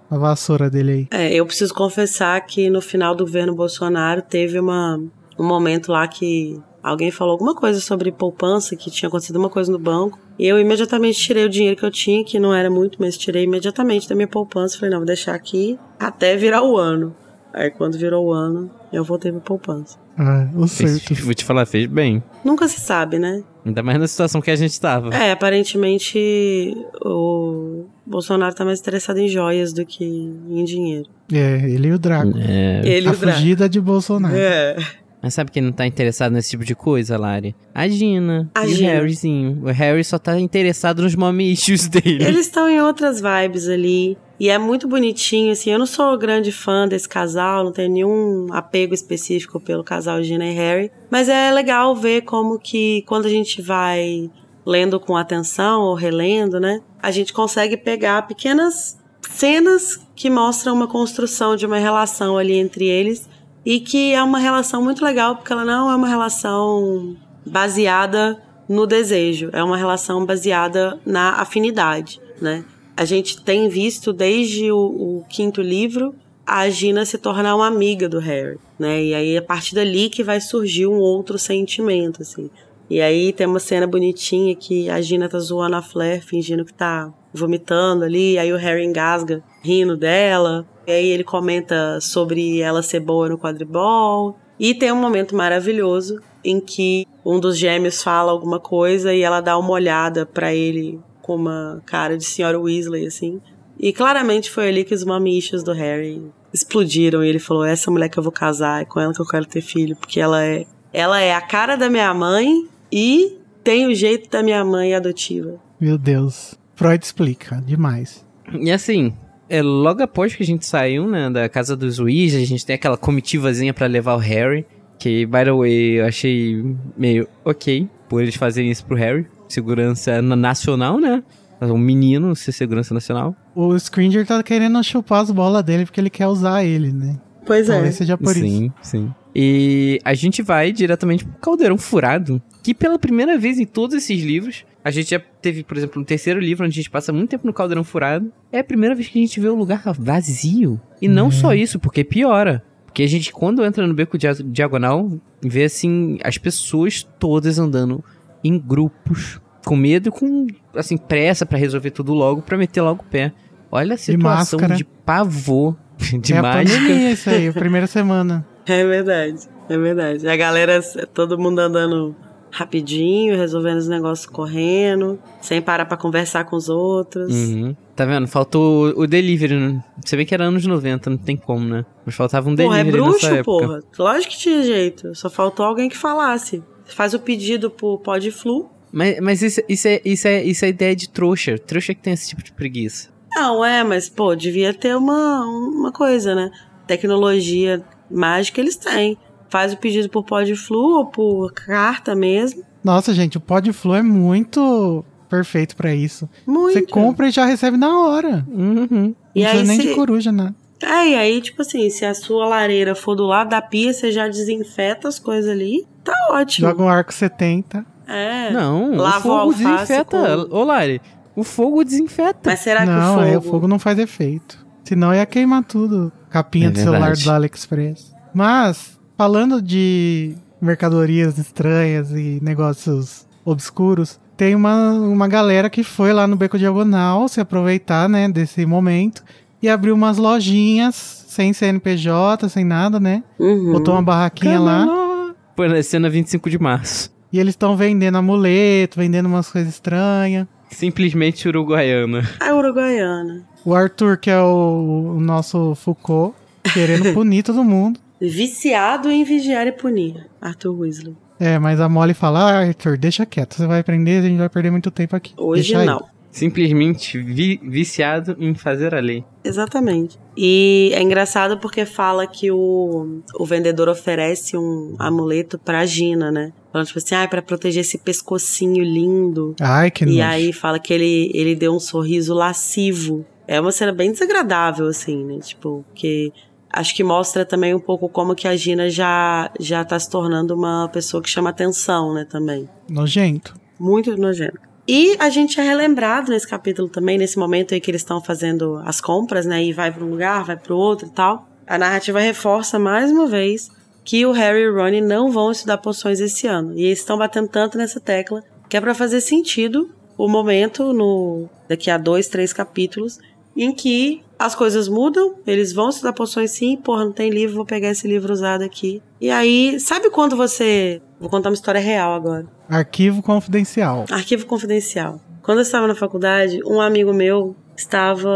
Speaker 2: a, vassoura dele aí.
Speaker 1: É, eu preciso confessar que no final do governo Bolsonaro teve uma, um momento lá que alguém falou alguma coisa sobre poupança, que tinha acontecido uma coisa no banco. E eu imediatamente tirei o dinheiro que eu tinha, que não era muito, mas tirei imediatamente da minha poupança. Falei, não, vou deixar aqui até virar o ano. Aí quando virou o ano, eu voltei pra poupança.
Speaker 2: Ah, o
Speaker 3: Fez-
Speaker 2: certo.
Speaker 3: vou te falar, fez bem.
Speaker 1: Nunca se sabe, né?
Speaker 3: Ainda mais na situação que a gente tava.
Speaker 1: É, aparentemente o Bolsonaro tá mais interessado em joias do que em dinheiro.
Speaker 2: É, ele e o Draco.
Speaker 3: É.
Speaker 1: Ele
Speaker 2: a
Speaker 1: e o Draco.
Speaker 2: fugida de Bolsonaro.
Speaker 1: É.
Speaker 3: Mas sabe quem não tá interessado nesse tipo de coisa, Lari? A Gina.
Speaker 1: A
Speaker 3: e
Speaker 1: Gina.
Speaker 3: o Harryzinho. O Harry só tá interessado nos mommy issues *laughs* dele.
Speaker 1: Eles estão em outras vibes ali. E é muito bonitinho, assim. Eu não sou grande fã desse casal, não tenho nenhum apego específico pelo casal Gina e Harry. Mas é legal ver como que quando a gente vai lendo com atenção ou relendo, né? A gente consegue pegar pequenas cenas que mostram uma construção de uma relação ali entre eles. E que é uma relação muito legal, porque ela não é uma relação baseada no desejo, é uma relação baseada na afinidade, né? A gente tem visto desde o, o quinto livro a Gina se tornar uma amiga do Harry, né? E aí a partir dali que vai surgir um outro sentimento, assim. E aí tem uma cena bonitinha que a Gina tá zoando a Flair, fingindo que tá vomitando ali, aí o Harry engasga rindo dela. E aí ele comenta sobre ela ser boa no quadribol. E tem um momento maravilhoso em que um dos gêmeos fala alguma coisa e ela dá uma olhada pra ele com uma cara de senhora Weasley, assim. E claramente foi ali que os mamichos do Harry explodiram e ele falou: Essa mulher que eu vou casar, é com ela que eu quero ter filho, porque ela é, ela é a cara da minha mãe e tem o jeito da minha mãe adotiva.
Speaker 2: Meu Deus. Freud explica demais.
Speaker 3: E assim, é, logo após que a gente saiu, né, da casa dos Weasley, a gente tem aquela comitivazinha pra levar o Harry. Que, by the way, eu achei meio ok por eles fazerem isso pro Harry. Segurança na- nacional, né? Um menino ser segurança nacional.
Speaker 2: O Scringer tá querendo chupar as bolas dele porque ele quer usar ele, né?
Speaker 1: Pois
Speaker 2: Talvez seja por
Speaker 3: sim,
Speaker 2: isso.
Speaker 3: sim. E a gente vai diretamente pro Caldeirão Furado, que pela primeira vez em todos esses livros, a gente já teve, por exemplo, no terceiro livro, onde a gente passa muito tempo no Caldeirão Furado, é a primeira vez que a gente vê o lugar vazio. E não só isso, porque piora. Porque a gente, quando entra no beco dia- diagonal, vê assim, as pessoas todas andando em grupos, com medo e com, assim, pressa pra resolver tudo logo, pra meter logo o pé. Olha a situação
Speaker 2: máscara.
Speaker 3: de pavor *laughs* de
Speaker 2: é
Speaker 3: mágica.
Speaker 2: pandemia isso aí, a primeira semana. *laughs*
Speaker 1: É verdade, é verdade. A galera, todo mundo andando rapidinho, resolvendo os negócios correndo, sem parar pra conversar com os outros.
Speaker 3: Uhum. Tá vendo? Faltou o delivery, né? Você vê que era anos 90, não tem como, né? Mas faltava um
Speaker 1: Porra, é
Speaker 3: delivery
Speaker 1: bruxo,
Speaker 3: época.
Speaker 1: porra. Lógico que tinha jeito. Só faltou alguém que falasse. Faz o pedido pro Podflu.
Speaker 3: Mas, mas isso, isso, é, isso, é, isso é ideia de trouxa. Trouxa que tem esse tipo de preguiça.
Speaker 1: Não, é, mas, pô, devia ter uma, uma coisa, né? Tecnologia mágica eles têm. Faz o pedido por Podflu ou por carta mesmo.
Speaker 2: Nossa, gente, o Podflu é muito perfeito pra isso.
Speaker 1: Muito.
Speaker 2: Você compra e já recebe na hora.
Speaker 3: Uhum.
Speaker 1: E
Speaker 2: não
Speaker 1: aí,
Speaker 2: precisa nem
Speaker 1: se-
Speaker 2: de coruja, né?
Speaker 1: É, e aí, tipo assim, se a sua lareira for do lado da pia, você já desinfeta as coisas ali. Tá ótimo.
Speaker 2: Joga um arco 70.
Speaker 1: É.
Speaker 3: Não,
Speaker 1: Lava
Speaker 3: o fogo desinfeta.
Speaker 1: com-
Speaker 3: Ô, Lari, o fogo desinfeta.
Speaker 1: Mas será que
Speaker 2: não,
Speaker 1: o fogo...
Speaker 2: é, o fogo não faz efeito. Senão ia queimar tudo. Capinha
Speaker 3: É
Speaker 2: do celular
Speaker 3: verdade.
Speaker 2: do AliExpress. Mas, falando de mercadorias estranhas e negócios obscuros, tem uma, uma galera que foi lá no Beco Diagonal se aproveitar, né, desse momento e abriu umas lojinhas sem CNPJ, sem nada, né?
Speaker 1: Uhum.
Speaker 2: Botou uma barraquinha lá
Speaker 3: Camelô. Foi na cena 25 de março.
Speaker 2: e eles estão vendendo amuleto, vendendo umas coisas estranhas.
Speaker 3: Simplesmente uruguaiana.
Speaker 1: A *laughs* Uruguaiana.
Speaker 2: O Arthur, que é o, o nosso Foucault, querendo *laughs* punir todo mundo.
Speaker 1: Viciado em vigiar e punir. Arthur Weasley.
Speaker 2: É, mas a Molly fala, ah, Arthur, deixa quieto, você vai aprender, a gente vai perder muito tempo aqui.
Speaker 1: Hoje
Speaker 2: Deixa aí."
Speaker 1: não.
Speaker 3: Simplesmente vi- viciado em fazer a lei.
Speaker 1: Exatamente. E é engraçado porque fala que o, o vendedor oferece um amuleto pra Gina, né? Falando tipo assim, ah, pra proteger esse pescocinho lindo.
Speaker 2: Ai, que
Speaker 1: E
Speaker 2: nojo.
Speaker 1: aí fala que ele, ele deu um sorriso lascivo. É uma cena bem desagradável, assim, né? Tipo, que acho que mostra também um pouco como que a Gina já, já tá se tornando uma pessoa que chama atenção, né, também.
Speaker 2: Nojento.
Speaker 1: Muito nojento. E a gente é relembrado nesse capítulo também, nesse momento aí que eles estão fazendo as compras, né? E vai para um lugar, vai para o outro e tal. A narrativa reforça mais uma vez que o Harry e o Ron não vão estudar poções esse ano. E eles estão batendo tanto nessa tecla que é para fazer sentido o momento no daqui a dois, três capítulos em que as coisas mudam, eles vão estudar poções sim, porra, não tem livro, vou pegar esse livro usado aqui. E aí, sabe quando você. Vou contar uma história real agora.
Speaker 2: Arquivo confidencial.
Speaker 1: Arquivo confidencial. Quando eu estava na faculdade, um amigo meu estava.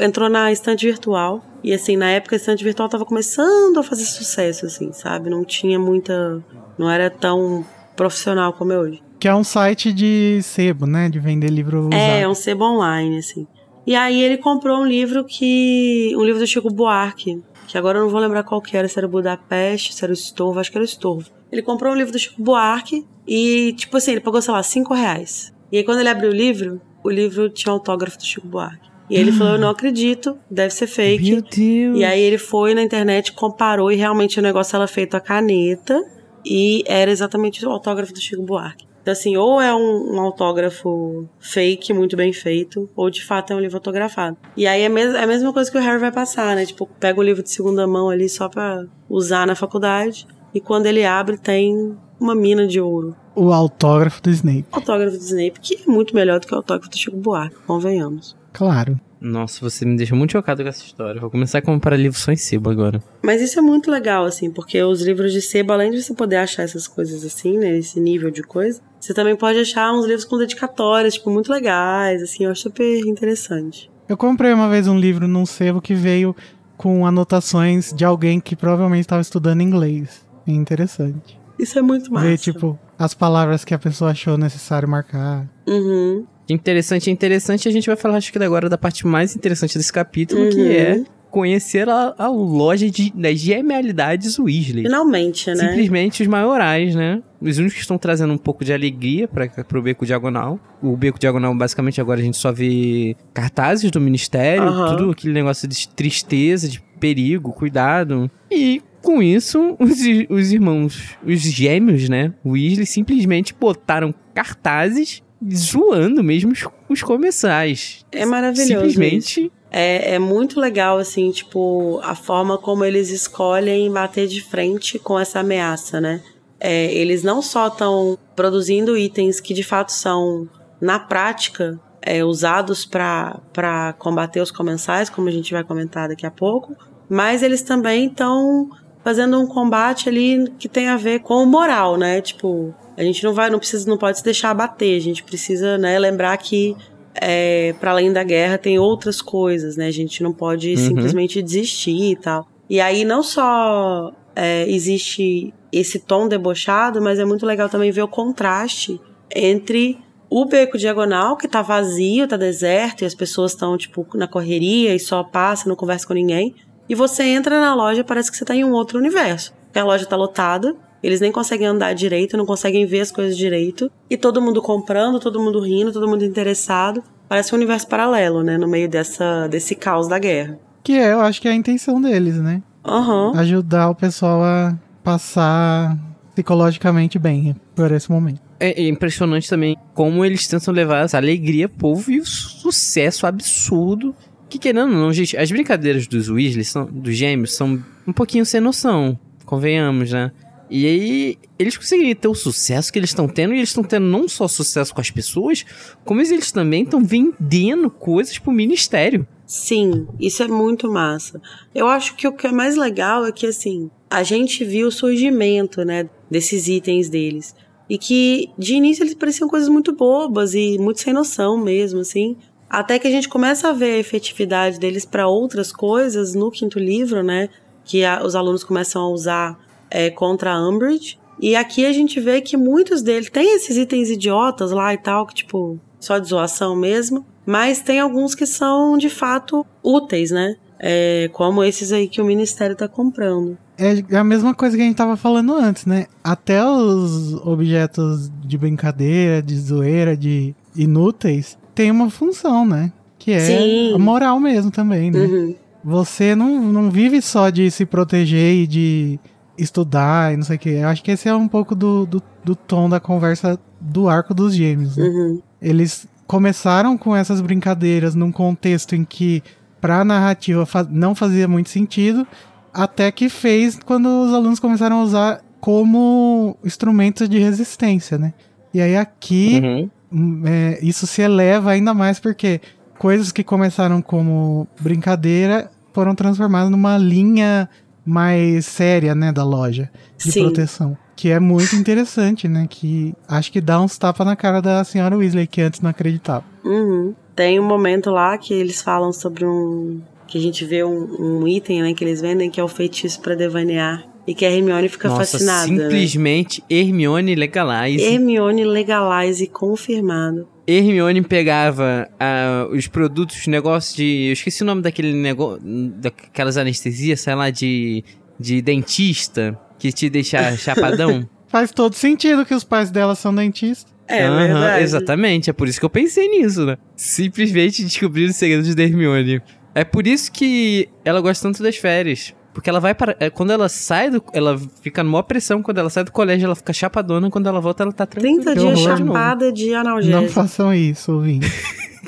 Speaker 1: entrou na estante virtual. E assim, na época a estante virtual estava começando a fazer sucesso, assim, sabe? Não tinha muita. não era tão profissional como é hoje.
Speaker 2: Que é um site de sebo, né? De vender livro usado.
Speaker 1: É, é um sebo online, assim. E aí ele comprou um livro que. um livro do Chico Buarque. Que agora eu não vou lembrar qual que era, se era o Budapeste, se era o Estorvo, acho que era o Estorvo. Ele comprou um livro do Chico Buarque e, tipo assim, ele pagou, sei lá, cinco reais. E aí quando ele abriu o livro, o livro tinha autógrafo do Chico Buarque. E ele falou, eu não acredito, deve ser fake.
Speaker 3: Meu Deus.
Speaker 1: E aí ele foi na internet, comparou e realmente o negócio era feito a caneta e era exatamente o autógrafo do Chico Buarque. Então, assim, ou é um, um autógrafo fake, muito bem feito, ou de fato é um livro autografado. E aí é, mes é a mesma coisa que o Harry vai passar, né? Tipo, pega o livro de segunda mão ali só pra usar na faculdade, e quando ele abre tem uma mina de ouro.
Speaker 2: O autógrafo do Snape.
Speaker 1: O autógrafo do Snape, que é muito melhor do que o autógrafo do Chico Buarque, convenhamos.
Speaker 2: Claro.
Speaker 3: Nossa, você me deixa muito chocado com essa história. Vou começar a comprar livro só em sebo agora.
Speaker 1: Mas isso é muito legal, assim, porque os livros de sebo, além de você poder achar essas coisas assim, né, esse nível de coisa, você também pode achar uns livros com dedicatórias, tipo, muito legais, assim, eu acho super interessante.
Speaker 2: Eu comprei uma vez um livro num sebo que veio com anotações de alguém que provavelmente estava estudando inglês. É interessante.
Speaker 1: Isso é muito massa.
Speaker 2: Ver, tipo, as palavras que a pessoa achou necessário marcar.
Speaker 1: Uhum.
Speaker 3: Interessante, interessante. A gente vai falar, acho que agora, da parte mais interessante desse capítulo,
Speaker 1: Uhum.
Speaker 3: que é conhecer a, a loja de, das genialidades Weasley.
Speaker 1: Finalmente, né?
Speaker 3: Simplesmente os maiorais, né? Os únicos que estão trazendo um pouco de alegria para pro Beco Diagonal. O Beco Diagonal, basicamente, agora a gente só vê cartazes do Ministério,
Speaker 1: Aham.
Speaker 3: tudo aquele negócio de tristeza, de perigo, cuidado. E com isso, os, os irmãos, os gêmeos, né? Weasley simplesmente botaram cartazes zoando mesmo os, os comensais.
Speaker 1: É maravilhoso
Speaker 3: Simplesmente.
Speaker 1: É, é muito legal, assim, tipo, a forma como eles escolhem bater de frente com essa ameaça, né? É, eles não só estão produzindo itens que de fato são, na prática, é, usados para combater os comensais, como a gente vai comentar daqui a pouco, mas eles também estão fazendo um combate ali que tem a ver com moral, né? Tipo, a gente não vai, não precisa, não pode se deixar abater. A gente precisa, né, lembrar que é, para além da guerra tem outras coisas, né? A gente não pode uhum. simplesmente desistir e tal. E aí não só é, existe esse tom debochado, mas é muito legal também ver o contraste entre o beco diagonal, que tá vazio, tá deserto, e as pessoas estão, tipo, na correria e só passa, não conversa com ninguém. E você entra na loja, parece que você tá em um outro universo. A loja tá lotada, eles nem conseguem andar direito, não conseguem ver as coisas direito. E todo mundo comprando, todo mundo rindo, todo mundo interessado. Parece um universo paralelo, né? No meio dessa, desse caos da guerra.
Speaker 2: Que é, eu acho que é a intenção deles, né?
Speaker 1: Uhum.
Speaker 2: Ajudar o pessoal a passar psicologicamente bem por esse momento.
Speaker 3: É, é impressionante também como eles tentam levar essa alegria povo e o sucesso absurdo. Que querendo ou não, gente, as brincadeiras dos Weasley, são, dos gêmeos, são um pouquinho sem noção. Convenhamos, né? E aí, eles conseguiriam ter o sucesso que eles estão tendo, e eles estão tendo não só sucesso com as pessoas, como eles também estão vendendo coisas pro ministério.
Speaker 1: Sim, isso é muito massa. Eu acho que o que é mais legal é que, assim, a gente viu o surgimento, né, desses itens deles. E que, de início, eles pareciam coisas muito bobas e muito sem noção mesmo, assim. Até que a gente começa a ver a efetividade deles para outras coisas no quinto livro, né? Que a, os alunos começam a usar é, contra a Umbridge. E aqui a gente vê que muitos deles têm esses itens idiotas lá e tal, que tipo, só de zoação mesmo. Mas tem alguns que são de fato úteis, né? É, como esses aí que o Ministério tá comprando.
Speaker 2: É a mesma coisa que a gente tava falando antes, né? Até os objetos de brincadeira, de zoeira, de inúteis, tem uma função, né? Que é Sim. a moral mesmo também, né? Uhum. Você não, não vive só de se proteger e de estudar e não sei o que. Eu acho que esse é um pouco do, do, do tom da conversa do arco dos gêmeos. Né? Uhum. Eles começaram com essas brincadeiras num contexto em que pra narrativa não fazia muito sentido, até que fez quando os alunos começaram a usar como instrumentos de resistência, né? E aí aqui uhum. Hum, é, isso se eleva ainda mais porque coisas que começaram como brincadeira foram transformadas numa linha mais séria, né, da loja de Sim. proteção. Que é muito interessante, né? Que acho que dá uns tapas na cara da senhora Weasley, que antes não acreditava.
Speaker 1: Uhum. Tem um momento lá que eles falam sobre um. Que a gente vê um, um item né, que eles vendem, que é o feitiço para devanear. E que a Hermione fica Nossa, fascinada.
Speaker 3: Né? Simplesmente né? Hermione Legalize.
Speaker 1: Hermione Legalize confirmado.
Speaker 3: Hermione pegava uh, os produtos, negócios de. Eu esqueci o nome daquele negócio. Daquelas anestesias, sei lá, de. de dentista, que te deixa *laughs* chapadão.
Speaker 2: Faz todo sentido que os pais dela são dentistas.
Speaker 1: É, uhum, verdade.
Speaker 3: Exatamente, é por isso que eu pensei nisso, né? Simplesmente descobrir os segredos de Hermione. É por isso que ela gosta tanto das férias. Porque ela vai para. É, quando ela sai do. Ela fica numa pressão. Quando ela sai do colégio, ela fica chapadona. Quando ela volta, ela tá tranquila.
Speaker 1: 30 dias chapada de, de analgésico.
Speaker 2: Não façam isso, ouvindo.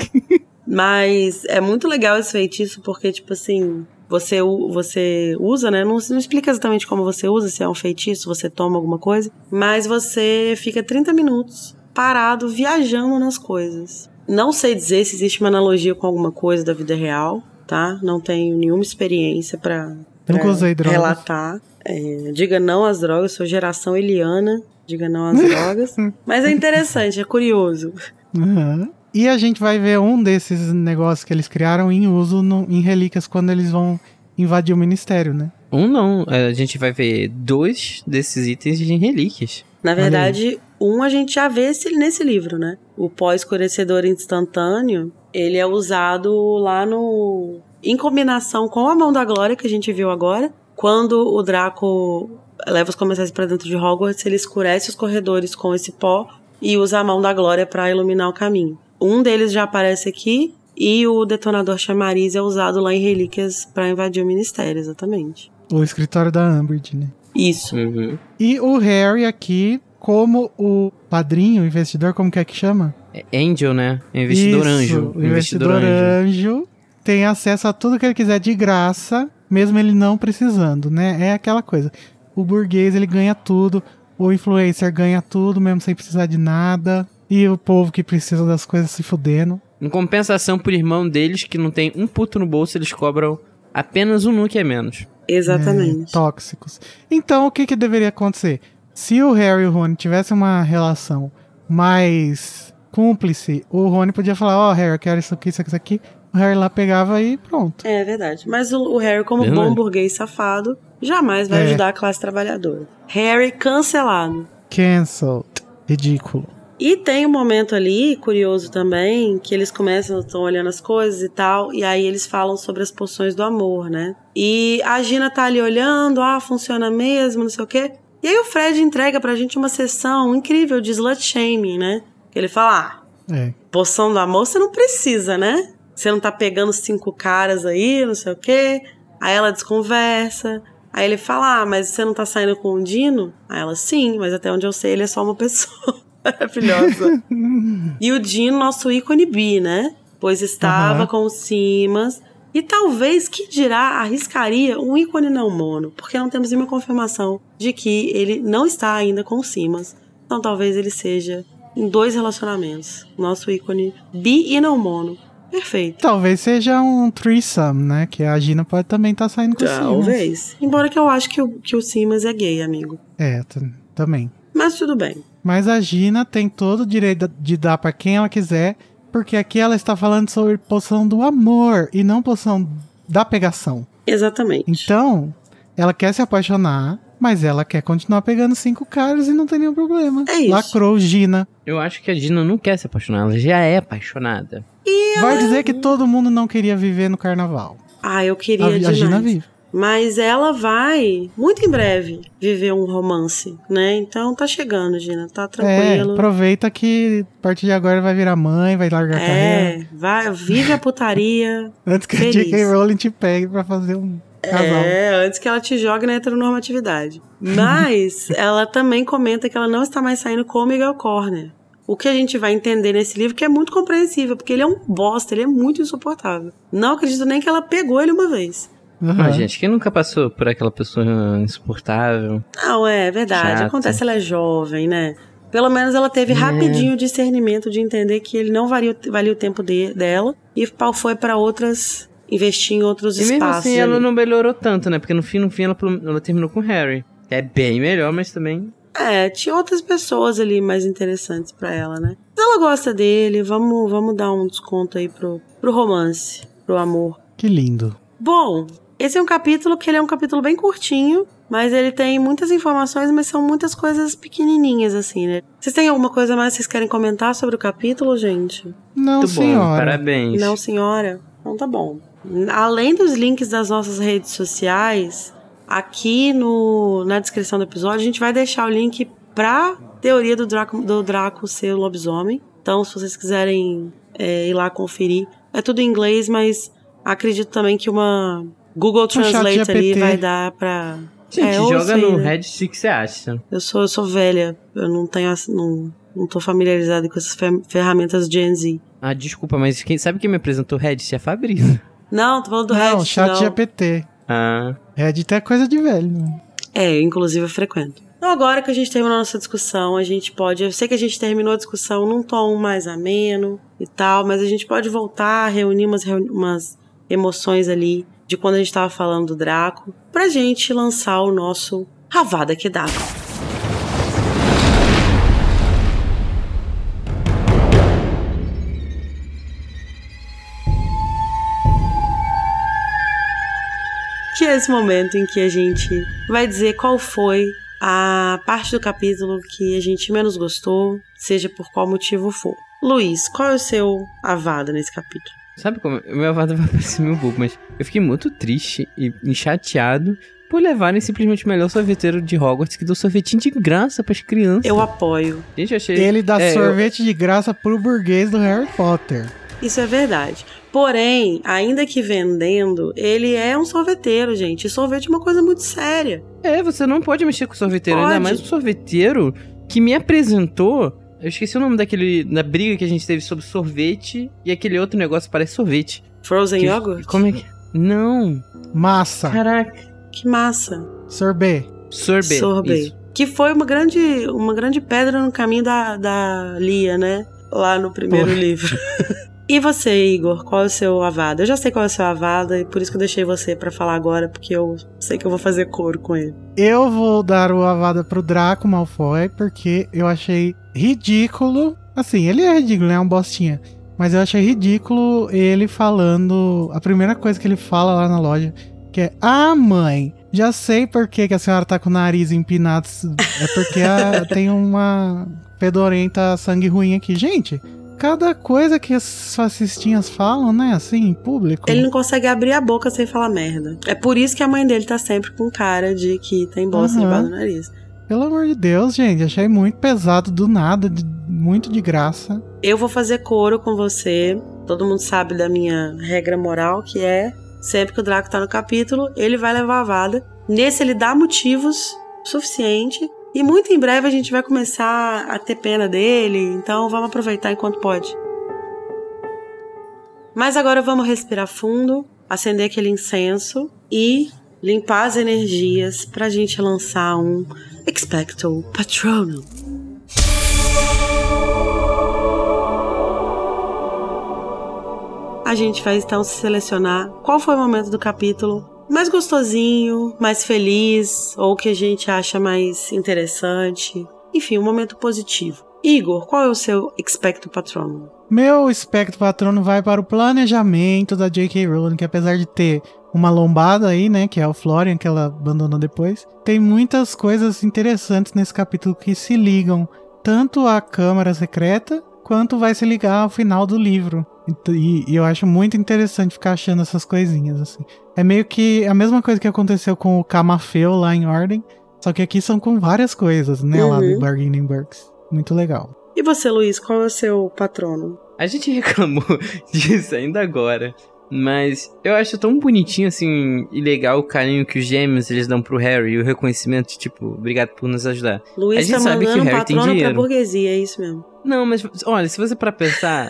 Speaker 2: *laughs*
Speaker 1: Mas é muito legal esse feitiço, porque, tipo assim. Você, você usa, né? Não, não explica exatamente como você usa, se é um feitiço, você toma alguma coisa. Mas você fica 30 minutos parado, viajando nas coisas. Não sei dizer se existe uma analogia com alguma coisa da vida real, tá? Não tenho nenhuma experiência para
Speaker 2: Nunca usei drogas.
Speaker 1: Relatar. É, diga não às drogas, sou geração Eliana. Diga não às *laughs* drogas. Mas é interessante, é curioso.
Speaker 2: Uhum. E a gente vai ver um desses negócios que eles criaram em uso no, em relíquias quando eles vão invadir o ministério, né?
Speaker 3: Um não, a gente vai ver dois desses itens em relíquias.
Speaker 1: Na verdade, um a gente já vê esse, nesse livro, né? O pó-escurecedor instantâneo, ele é usado lá no em combinação com a mão da glória que a gente viu agora, quando o Draco leva os comensais para dentro de Hogwarts, ele escurece os corredores com esse pó e usa a mão da glória para iluminar o caminho. Um deles já aparece aqui e o detonador chamariz é usado lá em Relíquias para invadir o ministério, exatamente.
Speaker 2: O escritório da Umbridge, né?
Speaker 1: Isso.
Speaker 3: Uhum.
Speaker 2: E o Harry aqui, como o padrinho, investidor, como que é que chama?
Speaker 3: É Angel, né? Investidor Isso, anjo.
Speaker 2: Investidor, investidor anjo. anjo tem acesso a tudo que ele quiser de graça, mesmo ele não precisando, né? É aquela coisa. O burguês ele ganha tudo, o influencer ganha tudo, mesmo sem precisar de nada, e o povo que precisa das coisas se fudendo.
Speaker 3: Em compensação pro irmão deles, que não tem um puto no bolso, eles cobram Apenas um nuke é menos.
Speaker 1: Exatamente.
Speaker 2: É, tóxicos. Então, o que, que deveria acontecer? Se o Harry e o Rony tivessem uma relação mais cúmplice, o Rony podia falar: Ó, oh, Harry, eu quero isso aqui, isso aqui, isso aqui. O Harry lá pegava e pronto.
Speaker 1: É verdade. Mas o, o Harry, como
Speaker 3: Verdade.
Speaker 1: bom burguês safado, jamais vai
Speaker 2: É.
Speaker 1: ajudar a classe trabalhadora. Harry cancelado.
Speaker 2: Cancelled. Ridículo.
Speaker 1: E tem um momento ali, curioso também, que eles começam, estão olhando as coisas e tal, e aí eles falam sobre as poções do amor, né? E a Gina tá ali olhando, ah, funciona mesmo, não sei o quê. E aí o Fred entrega pra gente uma sessão incrível de slut shaming, né? Ele fala, ah,
Speaker 2: É.
Speaker 1: poção do amor você não precisa, né? Você não tá pegando cinco caras aí, não sei o quê. Aí ela desconversa. Aí ele fala, ah, mas você não tá saindo com o Dino? Aí ela, sim, mas até onde eu sei ele é só uma pessoa. *laughs* Maravilhosa. e o Dino, nosso ícone bi, né? Pois estava
Speaker 2: Aham.
Speaker 1: com o Simas. E talvez, que dirá, arriscaria um ícone não mono. Porque não temos nenhuma confirmação de que ele não está ainda com o Simas. Então talvez ele seja em dois relacionamentos. Nosso ícone bi e não mono. Perfeito.
Speaker 2: Talvez seja um threesome, né? Que a Gina pode também estar saindo com o Simas.
Speaker 1: Talvez. Embora que eu acho que o, que o Simas é gay, amigo.
Speaker 2: É, também.
Speaker 1: Mas tudo bem.
Speaker 2: Mas a Gina tem todo o direito de dar pra quem ela quiser, porque aqui ela está falando sobre poção do amor e não poção da pegação.
Speaker 1: Exatamente.
Speaker 2: Então, ela quer se apaixonar, mas ela quer continuar pegando cinco caras e não tem nenhum problema.
Speaker 1: É isso.
Speaker 2: Lacrou Gina.
Speaker 3: Eu acho que a Gina não quer se apaixonar, ela já é apaixonada.
Speaker 2: Vai dizer que todo mundo não queria viver no carnaval.
Speaker 1: Ah, eu queria
Speaker 2: A, a
Speaker 1: demais.
Speaker 2: Gina vive.
Speaker 1: Mas ela vai, muito em breve, viver um romance, né? Então tá chegando, Gina. Tá
Speaker 2: É,
Speaker 1: tranquilo.
Speaker 2: aproveita que a partir de agora vai virar mãe, vai largar a carreira.
Speaker 1: É, vai, vive a putaria. *laughs*
Speaker 2: Antes que a
Speaker 1: feliz.
Speaker 2: J.K. Rowling te pegue pra fazer um casal.
Speaker 1: É, antes que ela te jogue na heteronormatividade. Mas *laughs* ela também comenta que ela não está mais saindo com o Miguel Corner. O que a gente vai entender nesse livro que é muito compreensível, porque ele é um bosta, ele é muito insuportável. Não acredito nem que ela pegou ele uma vez.
Speaker 2: Aham.
Speaker 3: Ah, gente, quem nunca passou por aquela pessoa insuportável?
Speaker 1: Não, é verdade.
Speaker 3: Chata.
Speaker 1: Acontece, ela é jovem, né? Pelo menos ela teve
Speaker 3: É.
Speaker 1: rapidinho o discernimento de entender que ele não valia, valia o tempo de- dela e pau foi pra outras. investir em outros
Speaker 3: E mesmo
Speaker 1: espaços.
Speaker 3: assim, ela
Speaker 1: ali.
Speaker 3: não melhorou tanto, né? Porque no fim, no fim, ela, ela terminou com o Harry. É bem melhor, mas também.
Speaker 1: É, tinha outras pessoas ali mais interessantes pra ela, né? Mas ela gosta dele, vamos, vamos dar um desconto aí pro, pro romance, pro amor.
Speaker 2: Que lindo.
Speaker 1: Bom, esse é um capítulo que ele é um capítulo bem curtinho, mas ele tem muitas informações, mas são muitas coisas pequenininhas, assim, né? Vocês têm alguma coisa mais que vocês querem comentar sobre o capítulo, gente?
Speaker 2: Não,
Speaker 3: Muito bom,
Speaker 2: senhora.
Speaker 3: parabéns.
Speaker 1: Não, senhora? Então tá bom. Além dos links das nossas redes sociais, aqui no, na descrição do episódio, a gente vai deixar o link pra teoria do Draco, do Draco ser o lobisomem. Então, se vocês quiserem é, ir lá conferir, é tudo em inglês, mas acredito também que uma Google Translate ali
Speaker 2: GPT.
Speaker 1: vai dar pra.
Speaker 3: Gente,
Speaker 1: É,
Speaker 3: joga
Speaker 1: sei,
Speaker 3: no
Speaker 1: né?
Speaker 3: Reddit o que você acha.
Speaker 1: Eu sou, eu sou velha, eu não tenho. Não, não tô familiarizada com essas fer- ferramentas Gen Z.
Speaker 3: Ah, desculpa, mas quem sabe quem me apresentou o Reddit? É a Fabrício.
Speaker 1: Não, tô falando do
Speaker 2: Não,
Speaker 1: Reddit.
Speaker 2: chat
Speaker 1: não.
Speaker 2: GPT.
Speaker 3: Ah,
Speaker 2: Reddit é coisa de velho. né?
Speaker 1: É, inclusive eu frequento. Então agora que a gente terminou a nossa discussão, a gente pode. Eu sei que a gente terminou a discussão num tom mais ameno e tal, mas a gente pode voltar, reunir umas, reuni- umas emoções ali de quando a gente tava falando do Draco, pra gente lançar o nosso Ravada que que é esse momento em que a gente vai dizer qual foi a parte do capítulo que a gente menos gostou, seja por qual motivo for. Luiz, qual é o seu avada nesse capítulo?
Speaker 3: sabe como? O meu avado vai *laughs* parecer meio bobo, mas eu fiquei muito triste e, chateado por levarem simplesmente o melhor sorveteiro de Hogwarts que deu sorvetinho de graça pras crianças.
Speaker 1: Eu apoio.
Speaker 3: Gente, eu achei.
Speaker 2: Ele dá
Speaker 3: é, eu-
Speaker 2: sorvete de graça pro burguês do Harry Potter.
Speaker 1: Isso é verdade. Porém, ainda que vendendo, ele é um sorveteiro, gente. E sorvete é uma coisa muito séria.
Speaker 3: É, você não pode mexer com sorveteiro, ainda
Speaker 1: Pode.
Speaker 3: mais o sorveteiro que me apresentou. Eu esqueci o nome daquele. da briga que a gente teve sobre sorvete e aquele outro negócio parece sorvete.
Speaker 1: Frozen
Speaker 3: Que-
Speaker 1: yogurt?
Speaker 3: Como é que. Não!
Speaker 2: Massa.
Speaker 3: Caraca!
Speaker 1: Que massa.
Speaker 2: Sorbet.
Speaker 3: Sorbet.
Speaker 1: Sorbet.
Speaker 3: Isso.
Speaker 1: Que foi uma grande, uma grande pedra no caminho da, da Lia, né? Lá no primeiro
Speaker 2: Pô.
Speaker 1: livro. *laughs* E você, Igor, qual é o seu avada? Eu já sei qual é o seu avada e por isso que eu deixei você para falar agora, porque eu sei que eu vou fazer coro com ele.
Speaker 2: Eu vou dar o avada pro Draco Malfoy, porque eu achei ridículo. Assim, ele é ridículo, né? É um bostinha. Mas eu achei ridículo ele falando. A primeira coisa que ele fala lá na loja, que é: Ah, mãe, já sei por que, que a senhora tá com o nariz empinado. É porque a, *laughs* tem uma fedorenta sangue ruim aqui. Gente, cada coisa que as fascistinhas falam, né, assim, em público.
Speaker 1: Ele não consegue abrir a boca sem falar merda. É por isso que a mãe dele tá sempre com cara de que tem bosta
Speaker 2: Uhum.
Speaker 1: debaixo do nariz.
Speaker 2: Pelo amor de Deus, gente, achei muito pesado do nada, de- muito de graça.
Speaker 1: Eu vou fazer coro com você. Todo mundo sabe da minha regra moral, que é sempre que o Draco tá no capítulo, ele vai levar a vada. Nesse ele dá motivos suficiente. E muito em breve a gente vai começar a ter pena dele, então vamos aproveitar enquanto pode. Mas agora vamos respirar fundo, acender aquele incenso e limpar as energias pra gente lançar um Expecto Patronum. a gente vai então selecionar qual foi o momento do capítulo mais gostosinho, mais feliz, ou que a gente acha mais interessante. Enfim, um momento positivo. Igor, qual é o seu expecto patronum?
Speaker 2: Meu espectro patrono vai para o planejamento da J.K. Rowling, que apesar de ter uma lombada aí, né, que é o Florian, que ela abandonou depois, tem muitas coisas interessantes nesse capítulo que se ligam tanto à Câmara Secreta quanto vai se ligar ao final do livro. E, e eu acho muito interessante ficar achando essas coisinhas, assim. É meio que a mesma coisa que aconteceu com o Camafeu lá em Ordem, só que aqui são com várias coisas, né, lá
Speaker 1: Uhum.
Speaker 2: do Bargaining Burks. Muito legal.
Speaker 1: E você, Luiz, qual é o seu patrono?
Speaker 3: A gente reclamou *laughs* disso ainda agora. Mas eu acho tão bonitinho, assim, e legal o carinho que os gêmeos eles dão pro Harry e o reconhecimento, tipo, obrigado por nos ajudar. A
Speaker 1: Luiz
Speaker 3: gente
Speaker 1: tá
Speaker 3: sabe que o
Speaker 1: um
Speaker 3: Harry tem
Speaker 1: patrono pra
Speaker 3: dinheiro.
Speaker 1: burguesia, é isso mesmo.
Speaker 3: Não, mas olha, se você para pensar,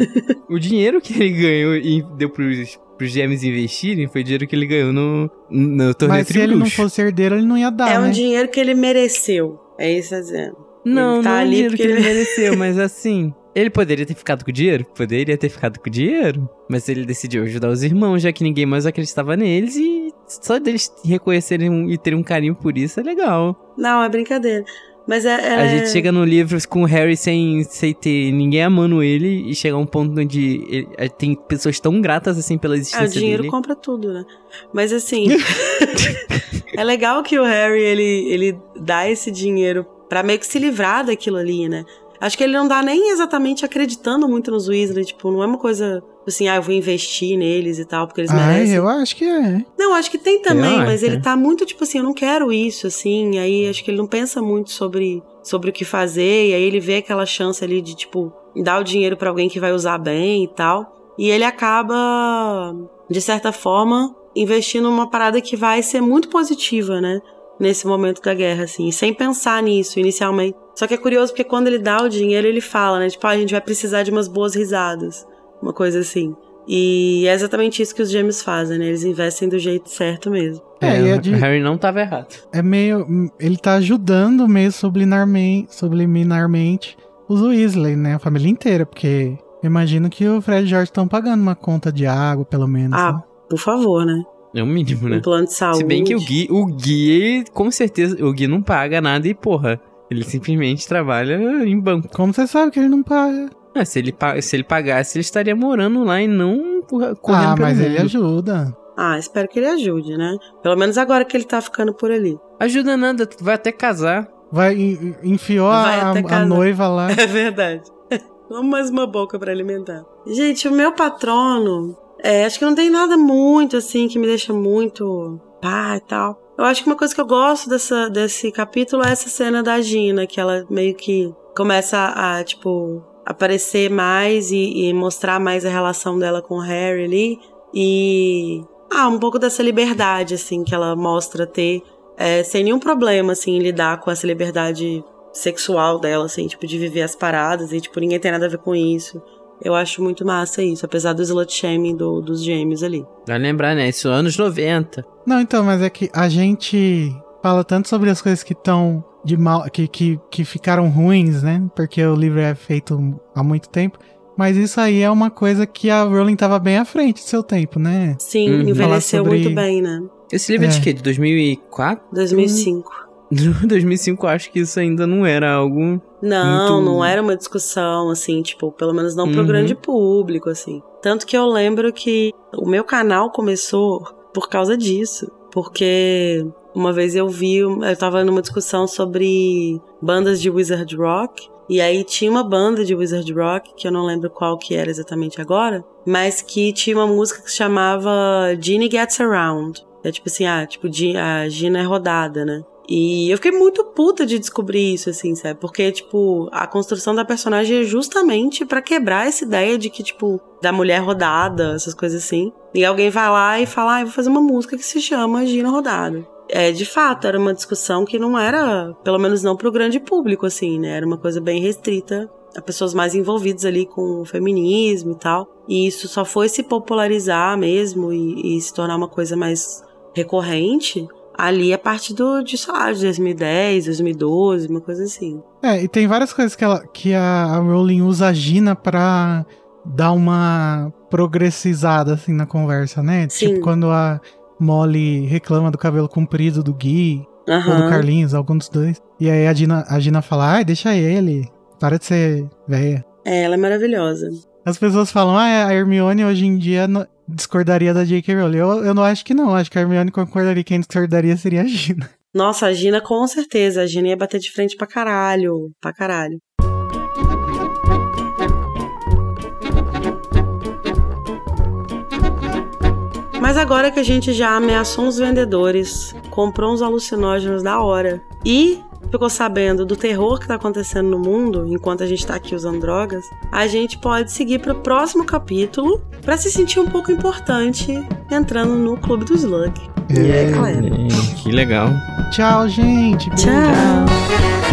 Speaker 3: o dinheiro que ele ganhou e deu pros, pros gêmeos investirem foi dinheiro que ele ganhou no, no torneio
Speaker 2: Mas se ele não fosse herdeiro, ele não ia dar,
Speaker 1: é um
Speaker 2: né?
Speaker 1: dinheiro que ele mereceu. É isso dizendo.
Speaker 3: Não,
Speaker 1: Ele tá
Speaker 3: não é o dinheiro que ele
Speaker 1: ele-
Speaker 3: mereceu, *laughs* mas assim. Ele poderia ter ficado com o dinheiro? Poderia ter ficado com o dinheiro. Mas ele decidiu ajudar os irmãos, já que ninguém mais acreditava neles. E só deles reconhecerem um- e terem um carinho por isso é legal.
Speaker 1: Não, é brincadeira. Mas é. é-
Speaker 3: A gente chega no livro com o Harry sem, sem ter ninguém amando ele. E chega a um ponto onde ele- eh, tem pessoas tão gratas assim pela
Speaker 1: Ah, o
Speaker 3: existência
Speaker 1: dinheiro
Speaker 3: dele.
Speaker 1: compra tudo, né? Mas assim, *laughs* *laughs* é legal que o Harry ele, ele dá esse dinheiro pra meio que se livrar daquilo ali, né? Acho que ele não dá nem exatamente acreditando muito nos Weasley, tipo, não é uma coisa assim, ah, eu vou investir neles e tal, porque eles merecem.
Speaker 2: eu acho que é.
Speaker 1: Não, acho que tem também,
Speaker 3: Eu
Speaker 1: mas ele
Speaker 3: é.
Speaker 1: tá muito tipo assim, eu não quero isso, assim. Aí acho que ele não pensa muito sobre, sobre o que fazer. E aí ele vê aquela chance ali de, tipo, dar o dinheiro pra alguém que vai usar bem e tal. E ele acaba, de certa forma, investindo numa parada que vai ser muito positiva, né? Nesse momento da guerra, assim, sem pensar nisso inicialmente. Só que é curioso porque quando ele dá o dinheiro, ele fala, né? Tipo, ah, a gente vai precisar de umas boas risadas. Uma coisa assim. E é exatamente isso que os gêmeos fazem, né? Eles investem do jeito certo mesmo.
Speaker 2: É, e é de-
Speaker 3: o Harry não tava errado.
Speaker 2: É meio. Ele tá ajudando meio subliminarmente, subliminarmente os Weasley, né? A família inteira, porque eu imagino que o Fred e o George estão pagando uma conta de água, pelo menos.
Speaker 1: Ah,
Speaker 2: né?
Speaker 1: por favor, né?
Speaker 3: É o mínimo, né?
Speaker 1: Um plano de saúde.
Speaker 3: Se bem que o Gui, o Gui, com certeza, o Gui não paga nada e, porra, ele simplesmente trabalha em banco.
Speaker 2: Como você sabe que ele não paga?
Speaker 3: Ah, se, ele, se ele pagasse, ele estaria morando lá e não correndo
Speaker 2: ah,
Speaker 3: pelo
Speaker 2: mas
Speaker 3: mundo.
Speaker 2: ele ajuda.
Speaker 1: Ah, espero que ele ajude, né? Pelo menos agora que ele tá ficando por ali.
Speaker 3: Ajuda nada, tu vai até casar.
Speaker 2: Vai, en- enfiou
Speaker 1: Vai
Speaker 2: a,
Speaker 1: até
Speaker 2: a noiva lá. *laughs*
Speaker 1: É verdade. Vamos mais uma boca pra alimentar. Gente, o meu patrono, é, acho que não tem nada muito assim que me deixa muito pá e tal. Eu acho que uma coisa que eu gosto dessa, desse capítulo é essa cena da Gina, que ela meio que começa a, tipo, aparecer mais e, e mostrar mais a relação dela com o Harry ali. E. Ah, um pouco dessa liberdade, assim, que ela mostra ter, é, sem nenhum problema, assim, lidar com essa liberdade sexual dela, assim, tipo, de viver as paradas e, tipo, ninguém tem nada a ver com isso. Eu acho muito massa isso, apesar do slut shaming do, dos gêmeos ali.
Speaker 3: Vai lembrar, né? Isso anos 90.
Speaker 2: Não, então, mas é que a gente fala tanto sobre as coisas que estão de mal, que, que, que ficaram ruins, né? Porque o livro é feito há muito tempo. Mas isso aí é uma coisa que a Rowling tava bem à frente do seu tempo, né?
Speaker 1: Sim,
Speaker 3: Uhum.
Speaker 1: envelheceu
Speaker 2: sobre-
Speaker 1: muito bem, né?
Speaker 3: Esse livro é, de
Speaker 2: É.
Speaker 3: quê? De 2004?
Speaker 1: 2005.
Speaker 3: No 2005 eu acho que isso ainda não era algo.
Speaker 1: Não,
Speaker 3: Muito-
Speaker 1: não era uma discussão, assim, tipo, pelo menos não pro
Speaker 3: Uhum.
Speaker 1: grande público, assim. Tanto que eu lembro que o meu canal começou por causa disso. Porque uma vez eu vi, eu tava numa discussão sobre bandas de Wizard Rock. E aí tinha uma banda de Wizard Rock, que eu não lembro qual que era exatamente agora, mas que tinha uma música que se chamava Ginny Gets Around. É tipo assim, ah, tipo, a Gina é rodada, né? E eu fiquei muito puta de descobrir isso, assim, sabe? Porque, tipo, a construção da personagem é justamente pra quebrar essa ideia de que, tipo, da mulher rodada, essas coisas assim. E alguém vai lá e fala, ah, eu vou fazer uma música que se chama Gina Rodada. É, de fato, era uma discussão que não era, pelo menos não pro grande público, assim, né? Era uma coisa bem restrita a pessoas mais envolvidas ali com o feminismo e tal. E isso só foi se popularizar mesmo e, e se tornar uma coisa mais recorrente ali a partir do, de, sei lá, de 2010, 2012, uma coisa assim.
Speaker 2: É, e tem várias coisas que, ela, que a, Rowling usa a Gina pra dar uma progressizada, assim, na conversa, né?
Speaker 1: Sim.
Speaker 2: Tipo, quando a Molly reclama do cabelo comprido do Gui, ou do. Carlinhos, algum dos dois. E aí a Gina, a Gina fala, ai, deixa ele, para de ser velha.
Speaker 1: É, ela é maravilhosa.
Speaker 2: As pessoas falam, ah, a Hermione hoje em dia discordaria da J.K. Rowling. Eu, eu não acho que não, acho que a Hermione concordaria, quem discordaria seria a Gina. *laughs*
Speaker 1: Nossa, a Gina com certeza. A Gina ia bater de frente pra caralho. Pra caralho. Mas agora que a gente já ameaçou uns vendedores, comprou uns alucinógenos da hora e ficou sabendo do terror que tá acontecendo no mundo enquanto a gente tá aqui usando drogas, a gente pode seguir pro próximo capítulo pra se sentir um pouco importante entrando no Clube do Slug. E é, galera.
Speaker 3: Que legal.
Speaker 2: Tchau, gente. Beijo.
Speaker 1: Tchau.